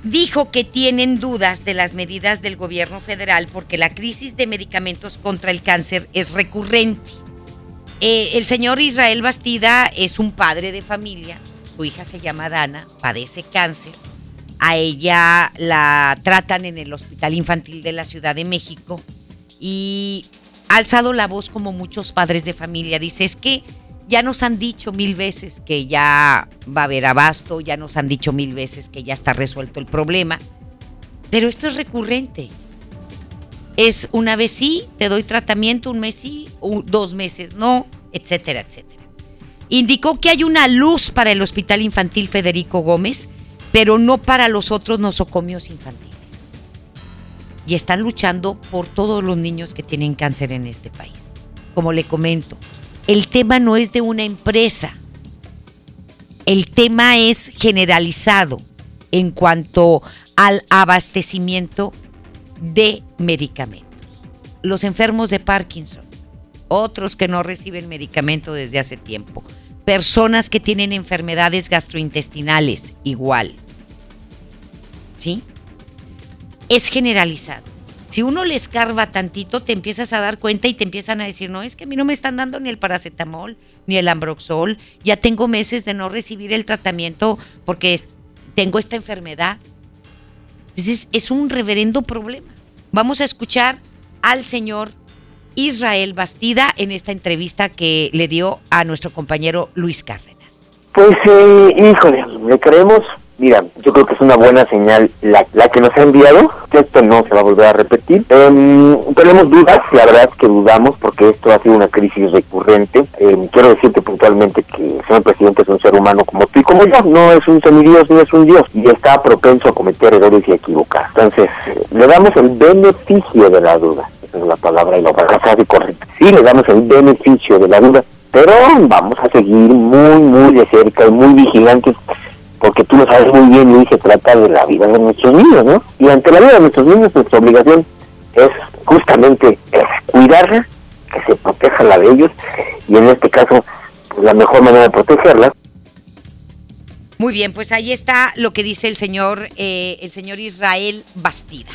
dijo que tienen dudas de las medidas del gobierno federal porque la crisis de medicamentos contra el cáncer es recurrente. Eh, el señor Israel Bastida es un padre de familia, su hija se llama Dana, padece cáncer. A ella la tratan en el Hospital Infantil de la Ciudad de México y ha alzado la voz como muchos padres de familia. Dice, es que ya nos han dicho mil veces que ya va a haber abasto, ya nos han dicho mil veces que ya está resuelto el problema, pero esto es recurrente. Es una vez sí, te doy tratamiento, un mes sí, dos meses no, etcétera, etcétera. Indicó que hay una luz para el Hospital Infantil Federico Gómez, pero no para los otros nosocomios infantiles. Y están luchando por todos los niños que tienen cáncer en este país. Como le comento, el tema no es de una empresa. El tema es generalizado en cuanto al abastecimiento de medicamentos. Los enfermos de Parkinson, otros que no reciben medicamento desde hace tiempo, personas que tienen enfermedades gastrointestinales, igual. ¿Sí? Es generalizado. Si uno le escarba tantito, te empiezas a dar cuenta y te empiezan a decir, no, es que a mí no me están dando ni el paracetamol, ni el ambroxol, ya tengo meses de no recibir el tratamiento porque tengo esta enfermedad. Entonces es un reverendo problema. Vamos a escuchar al señor Israel Bastida en esta entrevista que le dio a nuestro compañero Luis Cárdenas. Pues, eh, híjole, le creemos Mira, yo creo que es una buena señal la, la que nos ha enviado, esto no se va a volver a repetir. Eh, tenemos dudas, la verdad es que dudamos porque esto ha sido una crisis recurrente. Eh, quiero decirte puntualmente que el señor presidente es un ser humano como tú y como yo, no es un semidios ni es un dios y está propenso a cometer errores y equivocar. Entonces, eh, le damos el beneficio de la duda. Esa es la palabra y la palabra correcta. Sí, le damos el beneficio de la duda, pero vamos a seguir muy, muy de cerca y muy vigilantes porque tú lo sabes muy bien, y se trata de la vida de nuestros niños, ¿no? Y ante la vida de nuestros niños, nuestra obligación es justamente cuidarla, que se proteja la de ellos, y en este caso, pues, la mejor manera de protegerla. Muy bien, pues ahí está lo que dice el señor, eh, el señor Israel Bastida.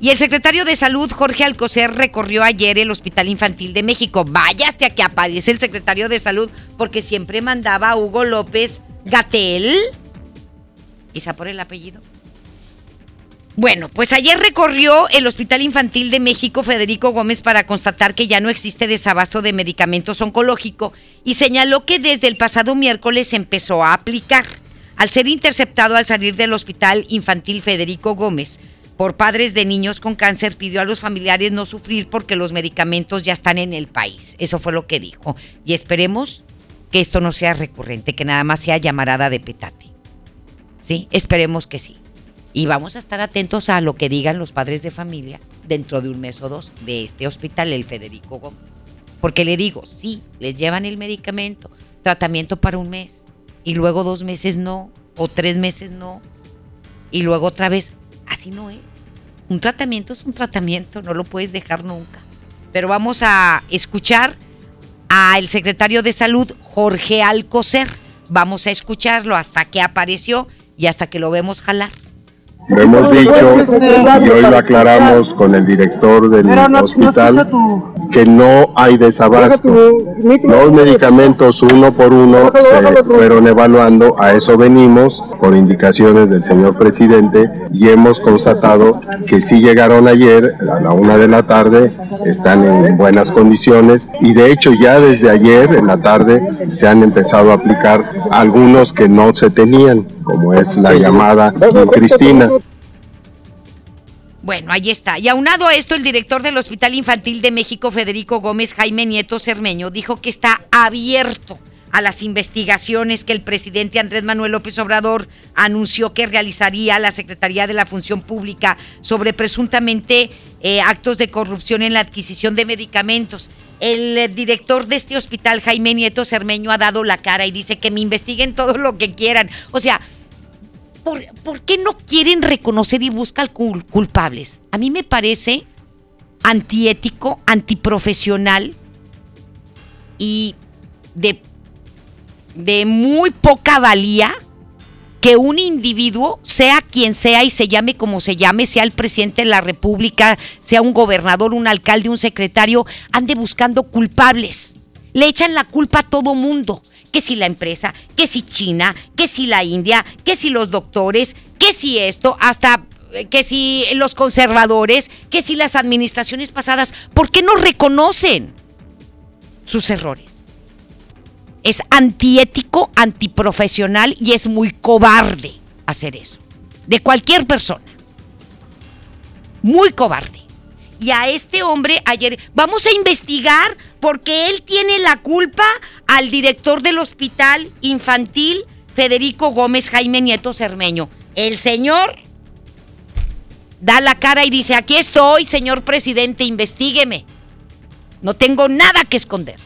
Y el secretario de Salud, Jorge Alcocer, recorrió ayer el Hospital Infantil de México. Vaya hasta que aparece el secretario de Salud, porque siempre mandaba a Hugo López Gatel quizá por el apellido. Bueno, pues ayer recorrió el Hospital Infantil de México Federico Gómez para constatar que ya no existe desabasto de medicamentos oncológicos y señaló que desde el pasado miércoles empezó a aplicar. Al ser interceptado al salir del Hospital Infantil Federico Gómez por padres de niños con cáncer, pidió a los familiares no sufrir porque los medicamentos ya están en el país. Eso fue lo que dijo. Y esperemos que esto no sea recurrente, que nada más sea llamarada de petate. ¿Sí? Esperemos que sí. Y vamos a estar atentos a lo que digan los padres de familia dentro de un mes o dos de este hospital, el Federico Gómez. Porque le digo, sí, les llevan el medicamento, tratamiento para un mes, y luego dos meses no, o tres meses no, y luego otra vez, así no es. Un tratamiento es un tratamiento, no lo puedes dejar nunca. Pero vamos a escuchar al secretario de Salud, Jorge Alcocer. Vamos a escucharlo hasta que apareció y hasta que lo vemos jalar. Lo hemos dicho y hoy lo aclaramos con el director del hospital que no hay desabasto. Los medicamentos uno por uno se fueron evaluando, a eso venimos por indicaciones del señor presidente y hemos constatado que sí llegaron ayer a la una de la tarde, están en buenas condiciones y de hecho ya desde ayer en la tarde se han empezado a aplicar algunos que no se tenían, como es la llamada Cristina. Bueno, ahí está. Y aunado a esto, el director del Hospital Infantil de México, Federico Gómez Jaime Nieto Cermeño, dijo que está abierto a las investigaciones que el presidente Andrés Manuel López Obrador anunció que realizaría la Secretaría de la Función Pública sobre presuntamente eh, actos de corrupción en la adquisición de medicamentos. El eh, director de este hospital, Jaime Nieto Cermeño, ha dado la cara y dice que me investiguen todo lo que quieran. O sea, ¿por, qué no quieren reconocer y buscar culpables? A mí me parece antiético, antiprofesional y de, de muy poca valía que un individuo, sea quien sea y se llame como se llame, sea el presidente de la República, sea un gobernador, un alcalde, un secretario, ande buscando culpables. Le echan la culpa a todo mundo que si la empresa, que si China, que si la India, que si los doctores, que si esto, hasta eh, que si los conservadores, que si las administraciones pasadas, ¿por qué no reconocen sus errores? Es antiético, antiprofesional y es muy cobarde hacer eso. De cualquier persona. Muy cobarde. Y a este hombre ayer, vamos a investigar porque él tiene la culpa al director del hospital infantil, Federico Gómez Jaime Nieto Cermeño. El señor da la cara y dice, aquí estoy, señor presidente, investigueme. No tengo nada que esconder.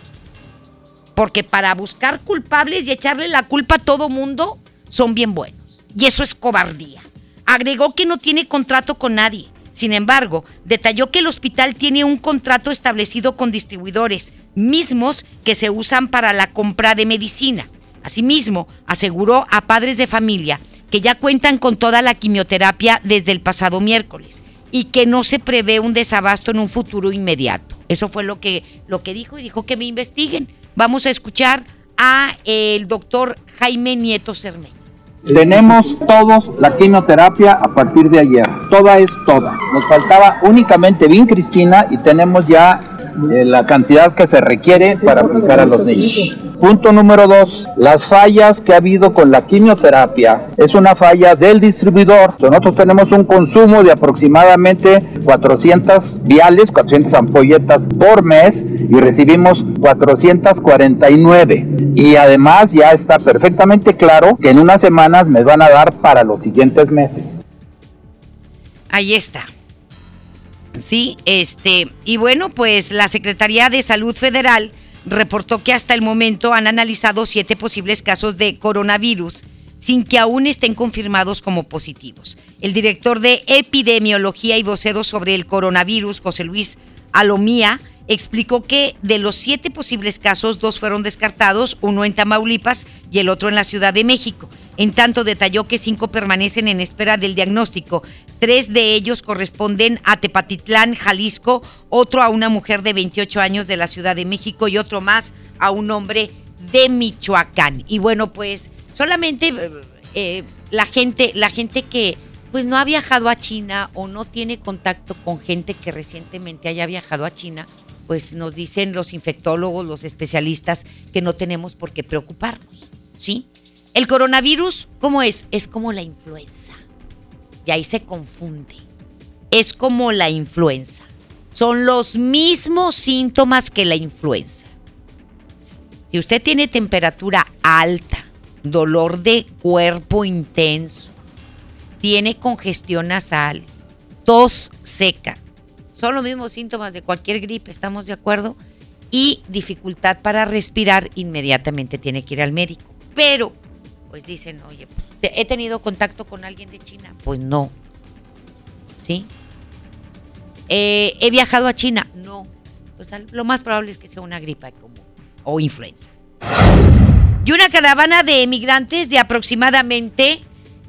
Porque para buscar culpables y echarle la culpa a todo mundo, son bien buenos. Y eso es cobardía. Agregó que no tiene contrato con nadie sin embargo, detalló que el hospital tiene un contrato establecido con distribuidores, mismos que se usan para la compra de medicina. Asimismo, aseguró a padres de familia que ya cuentan con toda la quimioterapia desde el pasado miércoles y que no se prevé un desabasto en un futuro inmediato. Eso fue lo que, lo que dijo y dijo que me investiguen. Vamos a escuchar a el doctor Jaime Nieto Cermeño. Tenemos todos la quimioterapia a partir de ayer. Toda es toda. Nos faltaba únicamente Cristina y tenemos ya eh, la cantidad que se requiere para aplicar a los niños. Punto número dos, las fallas que ha habido con la quimioterapia es una falla del distribuidor. Nosotros tenemos un consumo de aproximadamente 400 viales, 400 ampolletas por mes y recibimos 449. Y además ya está perfectamente claro que en unas semanas me van a dar para los siguientes meses. Ahí está. Sí, este, y bueno, pues la Secretaría de Salud Federal reportó que hasta el momento han analizado siete posibles casos de coronavirus sin que aún estén confirmados como positivos. El director de epidemiología y vocero sobre el coronavirus, José Luis Alomía, explicó que de los siete posibles casos, dos fueron descartados, uno en Tamaulipas y el otro en la Ciudad de México. En tanto, detalló que cinco permanecen en espera del diagnóstico. Tres de ellos corresponden a Tepatitlán, Jalisco, otro a una mujer de 28 años de la Ciudad de México y otro más a un hombre de Michoacán. Y bueno, pues solamente eh, eh, la gente, la gente que pues no ha viajado a China o no tiene contacto con gente que recientemente haya viajado a China, pues nos dicen los infectólogos, los especialistas, que no tenemos por qué preocuparnos, ¿sí? El coronavirus, ¿cómo es? Es como la influenza. Y ahí se confunde. Es como la influenza. Son los mismos síntomas que la influenza. Si usted tiene temperatura alta, dolor de cuerpo intenso, tiene congestión nasal, tos seca, son los mismos síntomas de cualquier gripe, ¿estamos de acuerdo? Y dificultad para respirar, inmediatamente tiene que ir al médico. Pero pues dicen, oye, ¿he tenido contacto con alguien de China? Pues no. ¿Sí? Eh, ¿He viajado a China? No. Pues lo más probable es que sea una gripa común o influenza. Y una caravana de emigrantes de aproximadamente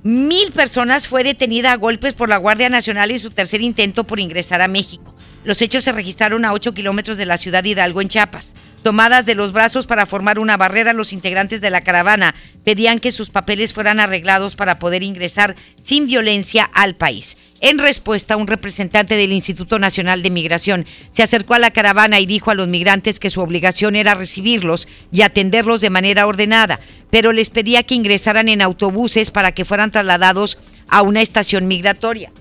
mil personas fue detenida a golpes por la Guardia Nacional en su tercer intento por ingresar a México. Los hechos se registraron a 8 kilómetros de la ciudad de Hidalgo, en Chiapas. Tomadas de los brazos para formar una barrera, los integrantes de la caravana pedían que sus papeles fueran arreglados para poder ingresar sin violencia al país. En respuesta, un representante del Instituto Nacional de Migración se acercó a la caravana y dijo a los migrantes que su obligación era recibirlos y atenderlos de manera ordenada, pero les pedía que ingresaran en autobuses para que fueran trasladados a una estación migratoria.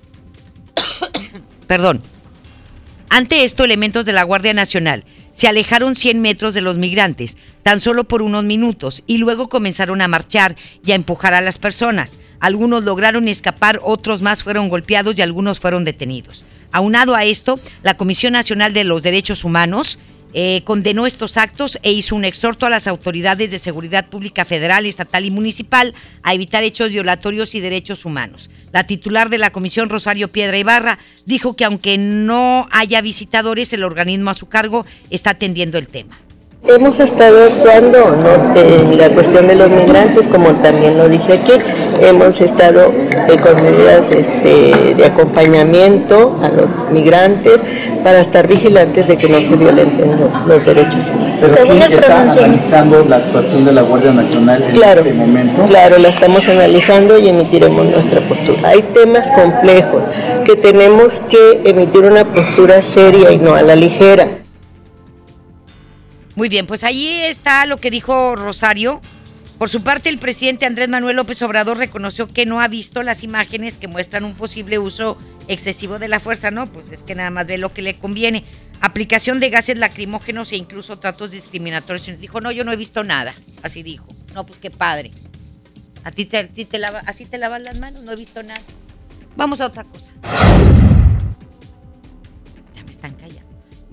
Perdón. Ante esto, elementos de la Guardia Nacional se alejaron 100 metros de los migrantes, tan solo por unos minutos, y luego comenzaron a marchar y a empujar a las personas. Algunos lograron escapar, otros más fueron golpeados y algunos fueron detenidos. Aunado a esto, la Comisión Nacional de los Derechos Humanos eh, condenó estos actos e hizo un exhorto a las autoridades de seguridad pública federal, estatal y municipal a evitar hechos violatorios y derechos humanos. La titular de la comisión, Rosario Piedra Ibarra, dijo que aunque no haya visitadores, el organismo a su cargo está atendiendo el tema. Hemos estado actuando en la cuestión de los migrantes, como también lo dije aquí, hemos estado eh, con medidas este, de acompañamiento a los migrantes para estar vigilantes de que no se violenten los, derechos humanos. Pero sí está analizando la actuación de la Guardia Nacional en claro, este momento. Claro, la estamos analizando y emitiremos nuestra postura. Hay temas complejos que tenemos que emitir una postura seria y no a la ligera. Muy bien, pues ahí está lo que dijo Rosario. Por su parte, el presidente Andrés Manuel López Obrador reconoció que no ha visto las imágenes que muestran un posible uso excesivo de la fuerza. No, pues es que nada más ve lo que le conviene. Aplicación de gases lacrimógenos e incluso tratos discriminatorios. Dijo, no, yo no he visto nada. Así dijo. No, pues qué padre. ¿A ti te, te así te lavas las manos, no he visto nada. Vamos a otra cosa. Ya me están callando.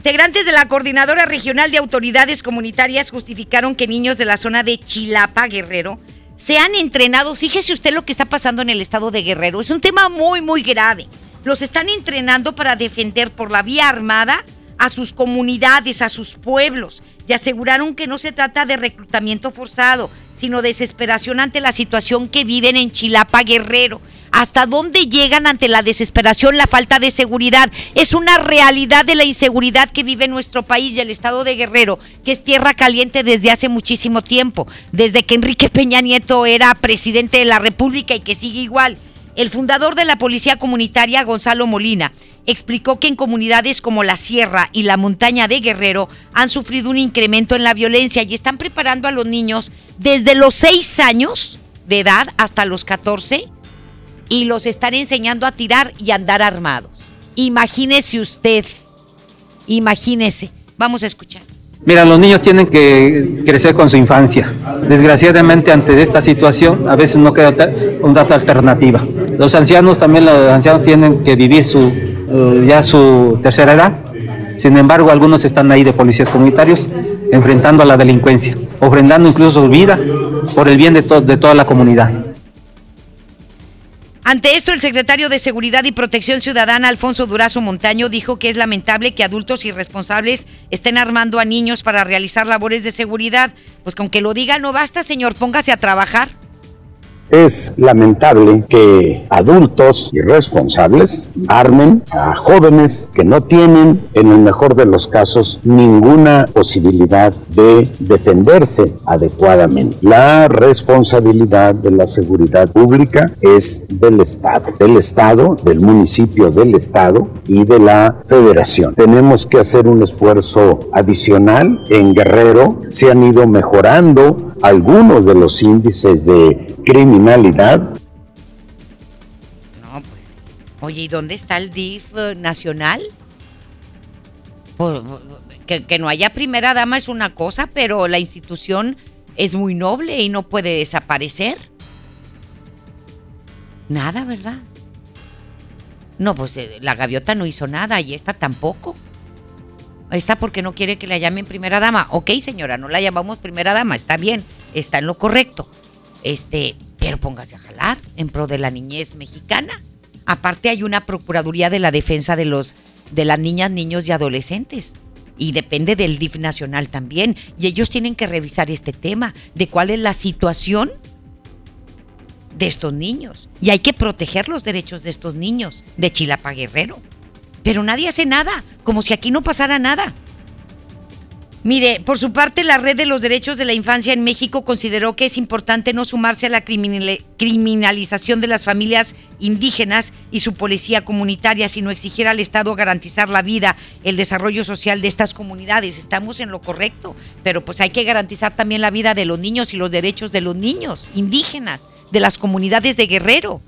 Integrantes de la Coordinadora Regional de Autoridades Comunitarias justificaron que niños de la zona de Chilapa, Guerrero, sean entrenados. Fíjese usted lo que está pasando en el estado de Guerrero. Es un tema muy, muy grave. Los están entrenando para defender por la vía armada a sus comunidades, a sus pueblos, y aseguraron que no se trata de reclutamiento forzado, sino desesperación ante la situación que viven en Chilapa, Guerrero. ¿Hasta dónde llegan ante la desesperación, la falta de seguridad? Es una realidad de la inseguridad que vive nuestro país y el estado de Guerrero, que es tierra caliente desde hace muchísimo tiempo, desde que Enrique Peña Nieto era presidente de la República y que sigue igual. El fundador de la Policía Comunitaria, Gonzalo Molina, explicó que en comunidades como la Sierra y la Montaña de Guerrero han sufrido un incremento en la violencia y están preparando a los niños desde los 6 años de edad hasta los 14 y los están enseñando a tirar y andar armados. Imagínese usted, imagínese. Vamos a escuchar. Mira, los niños tienen que crecer con su infancia. Desgraciadamente, ante esta situación, a veces no queda una alternativa. Los ancianos también, los ancianos tienen que vivir su, eh, ya su tercera edad. Sin embargo, algunos están ahí de policías comunitarios enfrentando a la delincuencia, ofrendando incluso su vida por el bien de, de toda la comunidad. Ante esto, el secretario de Seguridad y Protección Ciudadana, Alfonso Durazo Montaño, dijo que es lamentable que adultos irresponsables estén armando a niños para realizar labores de seguridad. Pues con que lo diga no basta, señor, póngase a trabajar. Es lamentable que adultos irresponsables armen a jóvenes que no tienen, en el mejor de los casos, ninguna posibilidad de defenderse adecuadamente. La responsabilidad de la seguridad pública es del Estado, del Estado, del municipio del Estado y de la Federación. Tenemos que hacer un esfuerzo adicional. En Guerrero se han ido mejorando algunos de los índices de criminalidad. No, pues. Oye, ¿y dónde está el DIF nacional? Que, que no haya primera dama es una cosa, pero la institución es muy noble y no puede desaparecer. Nada, ¿verdad? No, pues eh, la gaviota no hizo nada y esta tampoco. Esta porque no quiere que la llamen primera dama. Ok, señora, no la llamamos primera dama, está bien, está en lo correcto. Este, pero póngase a jalar en pro de la niñez mexicana. Aparte hay una Procuraduría de la Defensa de los de las niñas, niños y adolescentes. Y depende del DIF nacional también. Y ellos tienen que revisar este tema de cuál es la situación de estos niños. Y hay que proteger los derechos de estos niños de Chilapa Guerrero. Pero nadie hace nada, como si aquí no pasara nada. Mire, por su parte, la Red de los Derechos de la Infancia en México consideró que es importante no sumarse a la criminalización de las familias indígenas y su policía comunitaria, sino exigir al Estado garantizar la vida, el desarrollo social de estas comunidades. Estamos en lo correcto, pero pues hay que garantizar también la vida de los niños y los derechos de los niños indígenas, de las comunidades de Guerrero.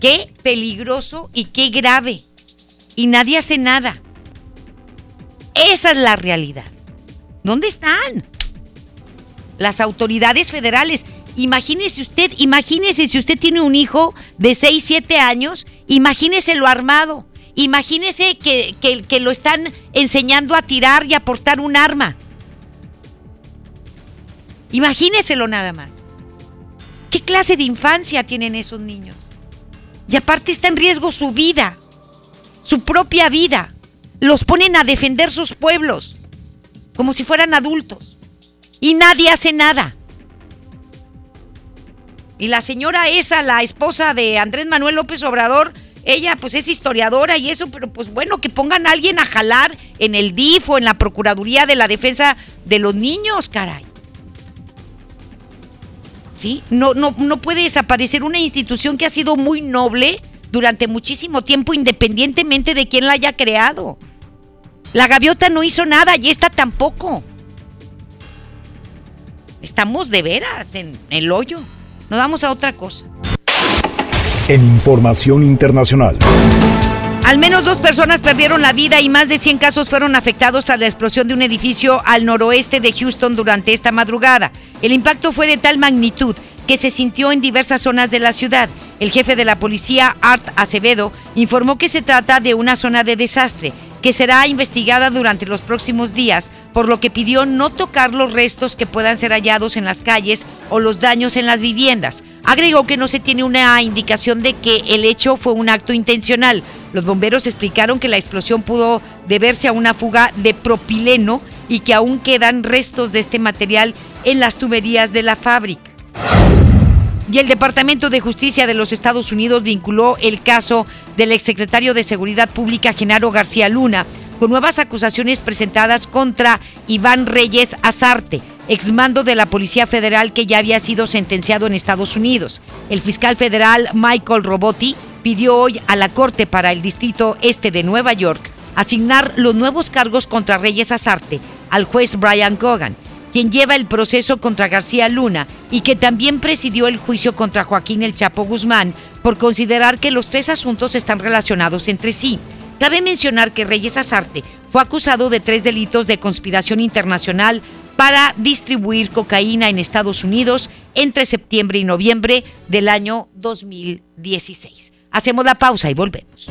Qué peligroso y qué grave. Y nadie hace nada. Esa es la realidad. ¿Dónde están? Las autoridades federales. Imagínese usted, imagínese si usted tiene un hijo de 6, 7 años, imagínese lo armado. Imagínese que, que, que lo están enseñando a tirar y a portar un arma. Imagíneselo nada más. ¿Qué clase de infancia tienen esos niños? Y aparte está en riesgo su vida, su propia vida. Los ponen a defender sus pueblos, como si fueran adultos. Y nadie hace nada. Y la señora esa, la esposa de Andrés Manuel López Obrador, ella pues es historiadora y eso, pero pues bueno, que pongan a alguien a jalar en el DIF o en la Procuraduría de la Defensa de los Niños, caray. ¿Sí? No, no, no puede desaparecer una institución que ha sido muy noble durante muchísimo tiempo, independientemente de quién la haya creado. La gaviota no hizo nada y esta tampoco. Estamos de veras en el hoyo. Nos vamos a otra cosa. En información internacional. Al menos dos personas perdieron la vida y más de 100 casos fueron afectados tras la explosión de un edificio al noroeste de Houston durante esta madrugada. El impacto fue de tal magnitud que se sintió en diversas zonas de la ciudad. El jefe de la policía, Art Acevedo, informó que se trata de una zona de desastre que será investigada durante los próximos días, por lo que pidió no tocar los restos que puedan ser hallados en las calles o los daños en las viviendas. Agregó que no se tiene una indicación de que el hecho fue un acto intencional. Los bomberos explicaron que la explosión pudo deberse a una fuga de propileno y que aún quedan restos de este material en las tuberías de la fábrica. Y el Departamento de Justicia de los Estados Unidos vinculó el caso del exsecretario de Seguridad Pública, Genaro García Luna, con nuevas acusaciones presentadas contra Iván Reyes Azarte, exmando de la Policía Federal que ya había sido sentenciado en Estados Unidos. El fiscal federal Michael Robotti pidió hoy a la Corte para el Distrito Este de Nueva York asignar los nuevos cargos contra Reyes Azarte al juez Brian Cogan, quien lleva el proceso contra García Luna y que también presidió el juicio contra Joaquín El Chapo Guzmán por considerar que los tres asuntos están relacionados entre sí. Cabe mencionar que Reyes Azarte fue acusado de tres delitos de conspiración internacional para distribuir cocaína en Estados Unidos entre septiembre y noviembre del año 2016. Hacemos la pausa y volvemos.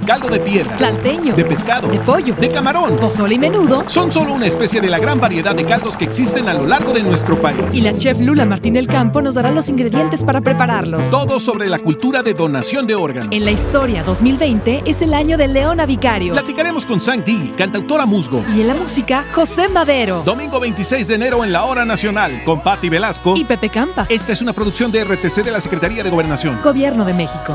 caldo de piedra, Tlalteño, de pescado, de pollo, de camarón, pozole y menudo son solo una especie de la gran variedad de caldos que existen a lo largo de nuestro país. Y la chef Lula Martín del Campo nos dará los ingredientes para prepararlos. Todo sobre la cultura de donación de órganos. En la historia 2020 es el año de Leona Vicario. Platicaremos con Sang Di, cantautora musgo. Y en la música, José Madero. Domingo 26 de enero en la Hora Nacional con Patti Velasco y Pepe Campa. Esta es una producción de RTC de la Secretaría de Gobernación. Gobierno de México.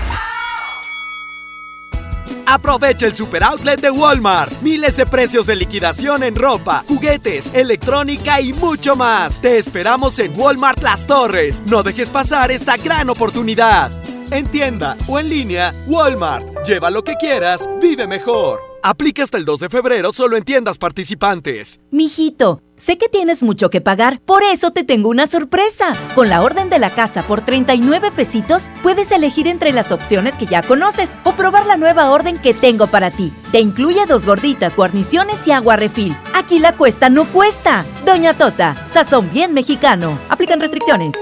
Aprovecha el super outlet de Walmart. Miles de precios de liquidación en ropa, juguetes, electrónica y mucho más. Te esperamos en Walmart Las Torres. No dejes pasar esta gran oportunidad. En tienda o en línea, Walmart. Lleva lo que quieras, vive mejor. Aplica hasta el 2 de febrero solo en tiendas participantes. Mijito, sé que tienes mucho que pagar, por eso te tengo una sorpresa. Con la orden de la casa por 39 pesitos, puedes elegir entre las opciones que ya conoces o probar la nueva orden que tengo para ti. Te incluye dos gorditas, guarniciones y agua refil. Aquí la cuesta no cuesta. Doña Tota, sazón bien mexicano. Aplican restricciones.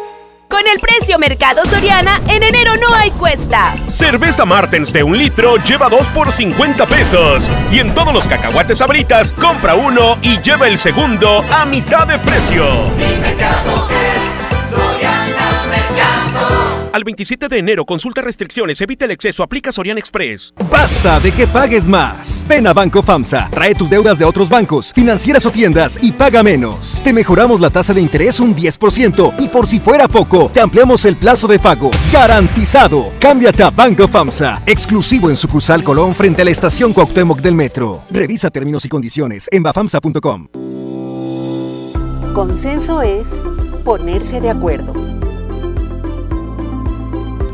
Con el precio Mercado Soriana, en enero no hay cuesta. Cerveza Martens de un litro lleva dos por 50 pesos. Y en todos los cacahuates abritas, compra uno y lleva el segundo a mitad de precio. Al 27 de enero, consulta restricciones, evita el exceso, aplica Sorian Express. Basta de que pagues más. Ven a Banco FAMSA, trae tus deudas de otros bancos, financieras o tiendas y paga menos. Te mejoramos la tasa de interés un 10% y por si fuera poco, te ampliamos el plazo de pago. Garantizado. Cámbiate a Banco FAMSA, exclusivo en sucursal Colón frente a la estación Cuauhtémoc del Metro. Revisa términos y condiciones en bafamsa.com. Consenso es ponerse de acuerdo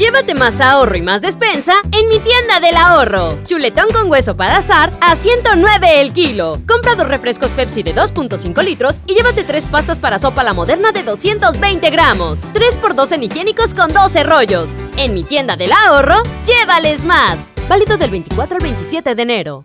Llévate más ahorro y más despensa en mi tienda del ahorro. Chuletón con hueso para azar a 109 el kilo. Compra dos refrescos Pepsi de 2.5 litros y llévate tres pastas para sopa la moderna de 220 gramos. 3x2 en higiénicos con 12 rollos. En mi tienda del ahorro, llévales más. Válido del 24 al 27 de enero.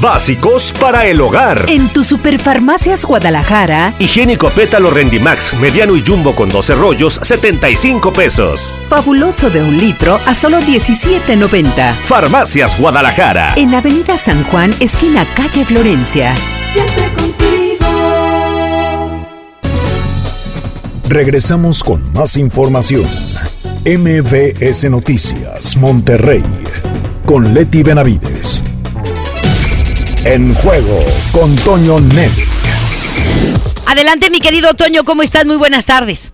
Básicos para el hogar. En tu Superfarmacias Guadalajara. Higiénico pétalo Rendimax, mediano y jumbo con 12 rollos, 75 pesos. Fabuloso de un litro a solo 17.90. Farmacias Guadalajara. En Avenida San Juan, esquina calle Florencia. Siempre contigo. Regresamos con más información. MBS Noticias, Monterrey. Con Leti Benavides. En juego con Toño Net. Adelante, mi querido Toño, ¿cómo estás? Muy buenas tardes.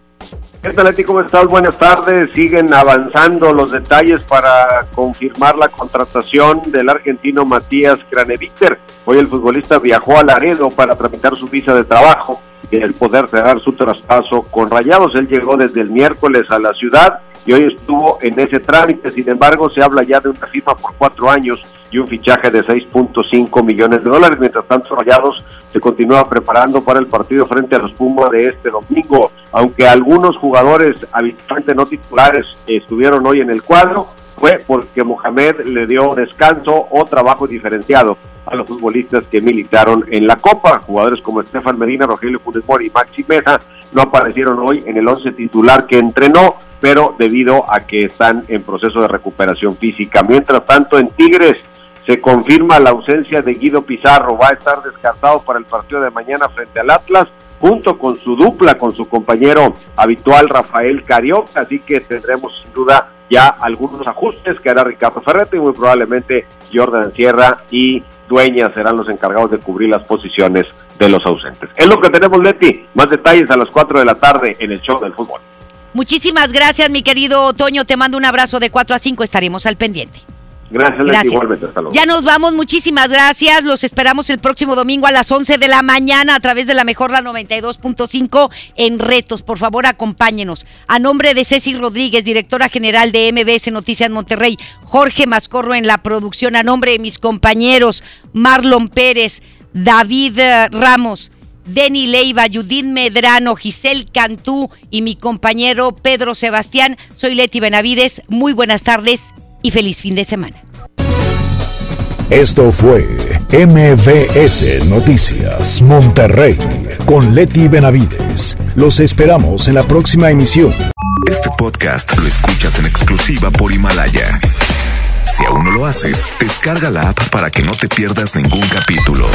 ¿Qué tal, Leti? ¿Cómo estás? Buenas tardes. Siguen avanzando los detalles para confirmar la contratación del argentino Matías Craneviter. Hoy el futbolista viajó a Laredo para tramitar su visa de trabajo y el poder cerrar su traspaso con Rayados. Él llegó desde el miércoles a la ciudad y hoy estuvo en ese trámite. Sin embargo, se habla ya de una firma por cuatro años y un fichaje de 6.5 millones de dólares. Mientras tanto, Rayados se continúa preparando para el partido frente a los Pumas de este domingo. Aunque algunos jugadores habitualmente no titulares estuvieron hoy en el cuadro, fue porque Mohamed le dio descanso o trabajo diferenciado a los futbolistas que militaron en la Copa. Jugadores como Estefan Medina, Rogelio Funes y Maxi Mesa no aparecieron hoy en el once titular que entrenó, pero debido a que están en proceso de recuperación física. Mientras tanto, en Tigres se confirma la ausencia de Guido Pizarro. Va a estar descartado para el partido de mañana frente al Atlas junto con su dupla, con su compañero habitual Rafael Carioca, así que tendremos sin duda ya algunos ajustes que hará Ricardo Ferretti y muy probablemente Jordan Sierra y Dueña serán los encargados de cubrir las posiciones de los ausentes. Es lo que tenemos, Leti. Más detalles a las 4 de la tarde en el show del fútbol. Muchísimas gracias, mi querido Toño. Te mando un abrazo de 4 a 5. Estaremos al pendiente. Gracias, Leti, igualmente. Hasta luego. Ya nos vamos, muchísimas gracias. Los esperamos el próximo domingo a las 11 de la mañana a través de la mejor la 92.5 en Retos. Por favor, acompáñenos. A nombre de Ceci Rodríguez, directora general de MBS Noticias Monterrey, Jorge Mascorro en la producción, a nombre de mis compañeros Marlon Pérez, David eh, Ramos. Denny Leiva, Judith Medrano, Giselle Cantú y mi compañero Pedro Sebastián. Soy Leti Benavides. Muy buenas tardes y feliz fin de semana. Esto fue MBS Noticias Monterrey con Leti Benavides. Los esperamos en la próxima emisión. Este podcast lo escuchas en exclusiva por Himalaya. Si aún no lo haces, descarga la app para que no te pierdas ningún capítulo.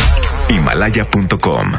Himalaya.com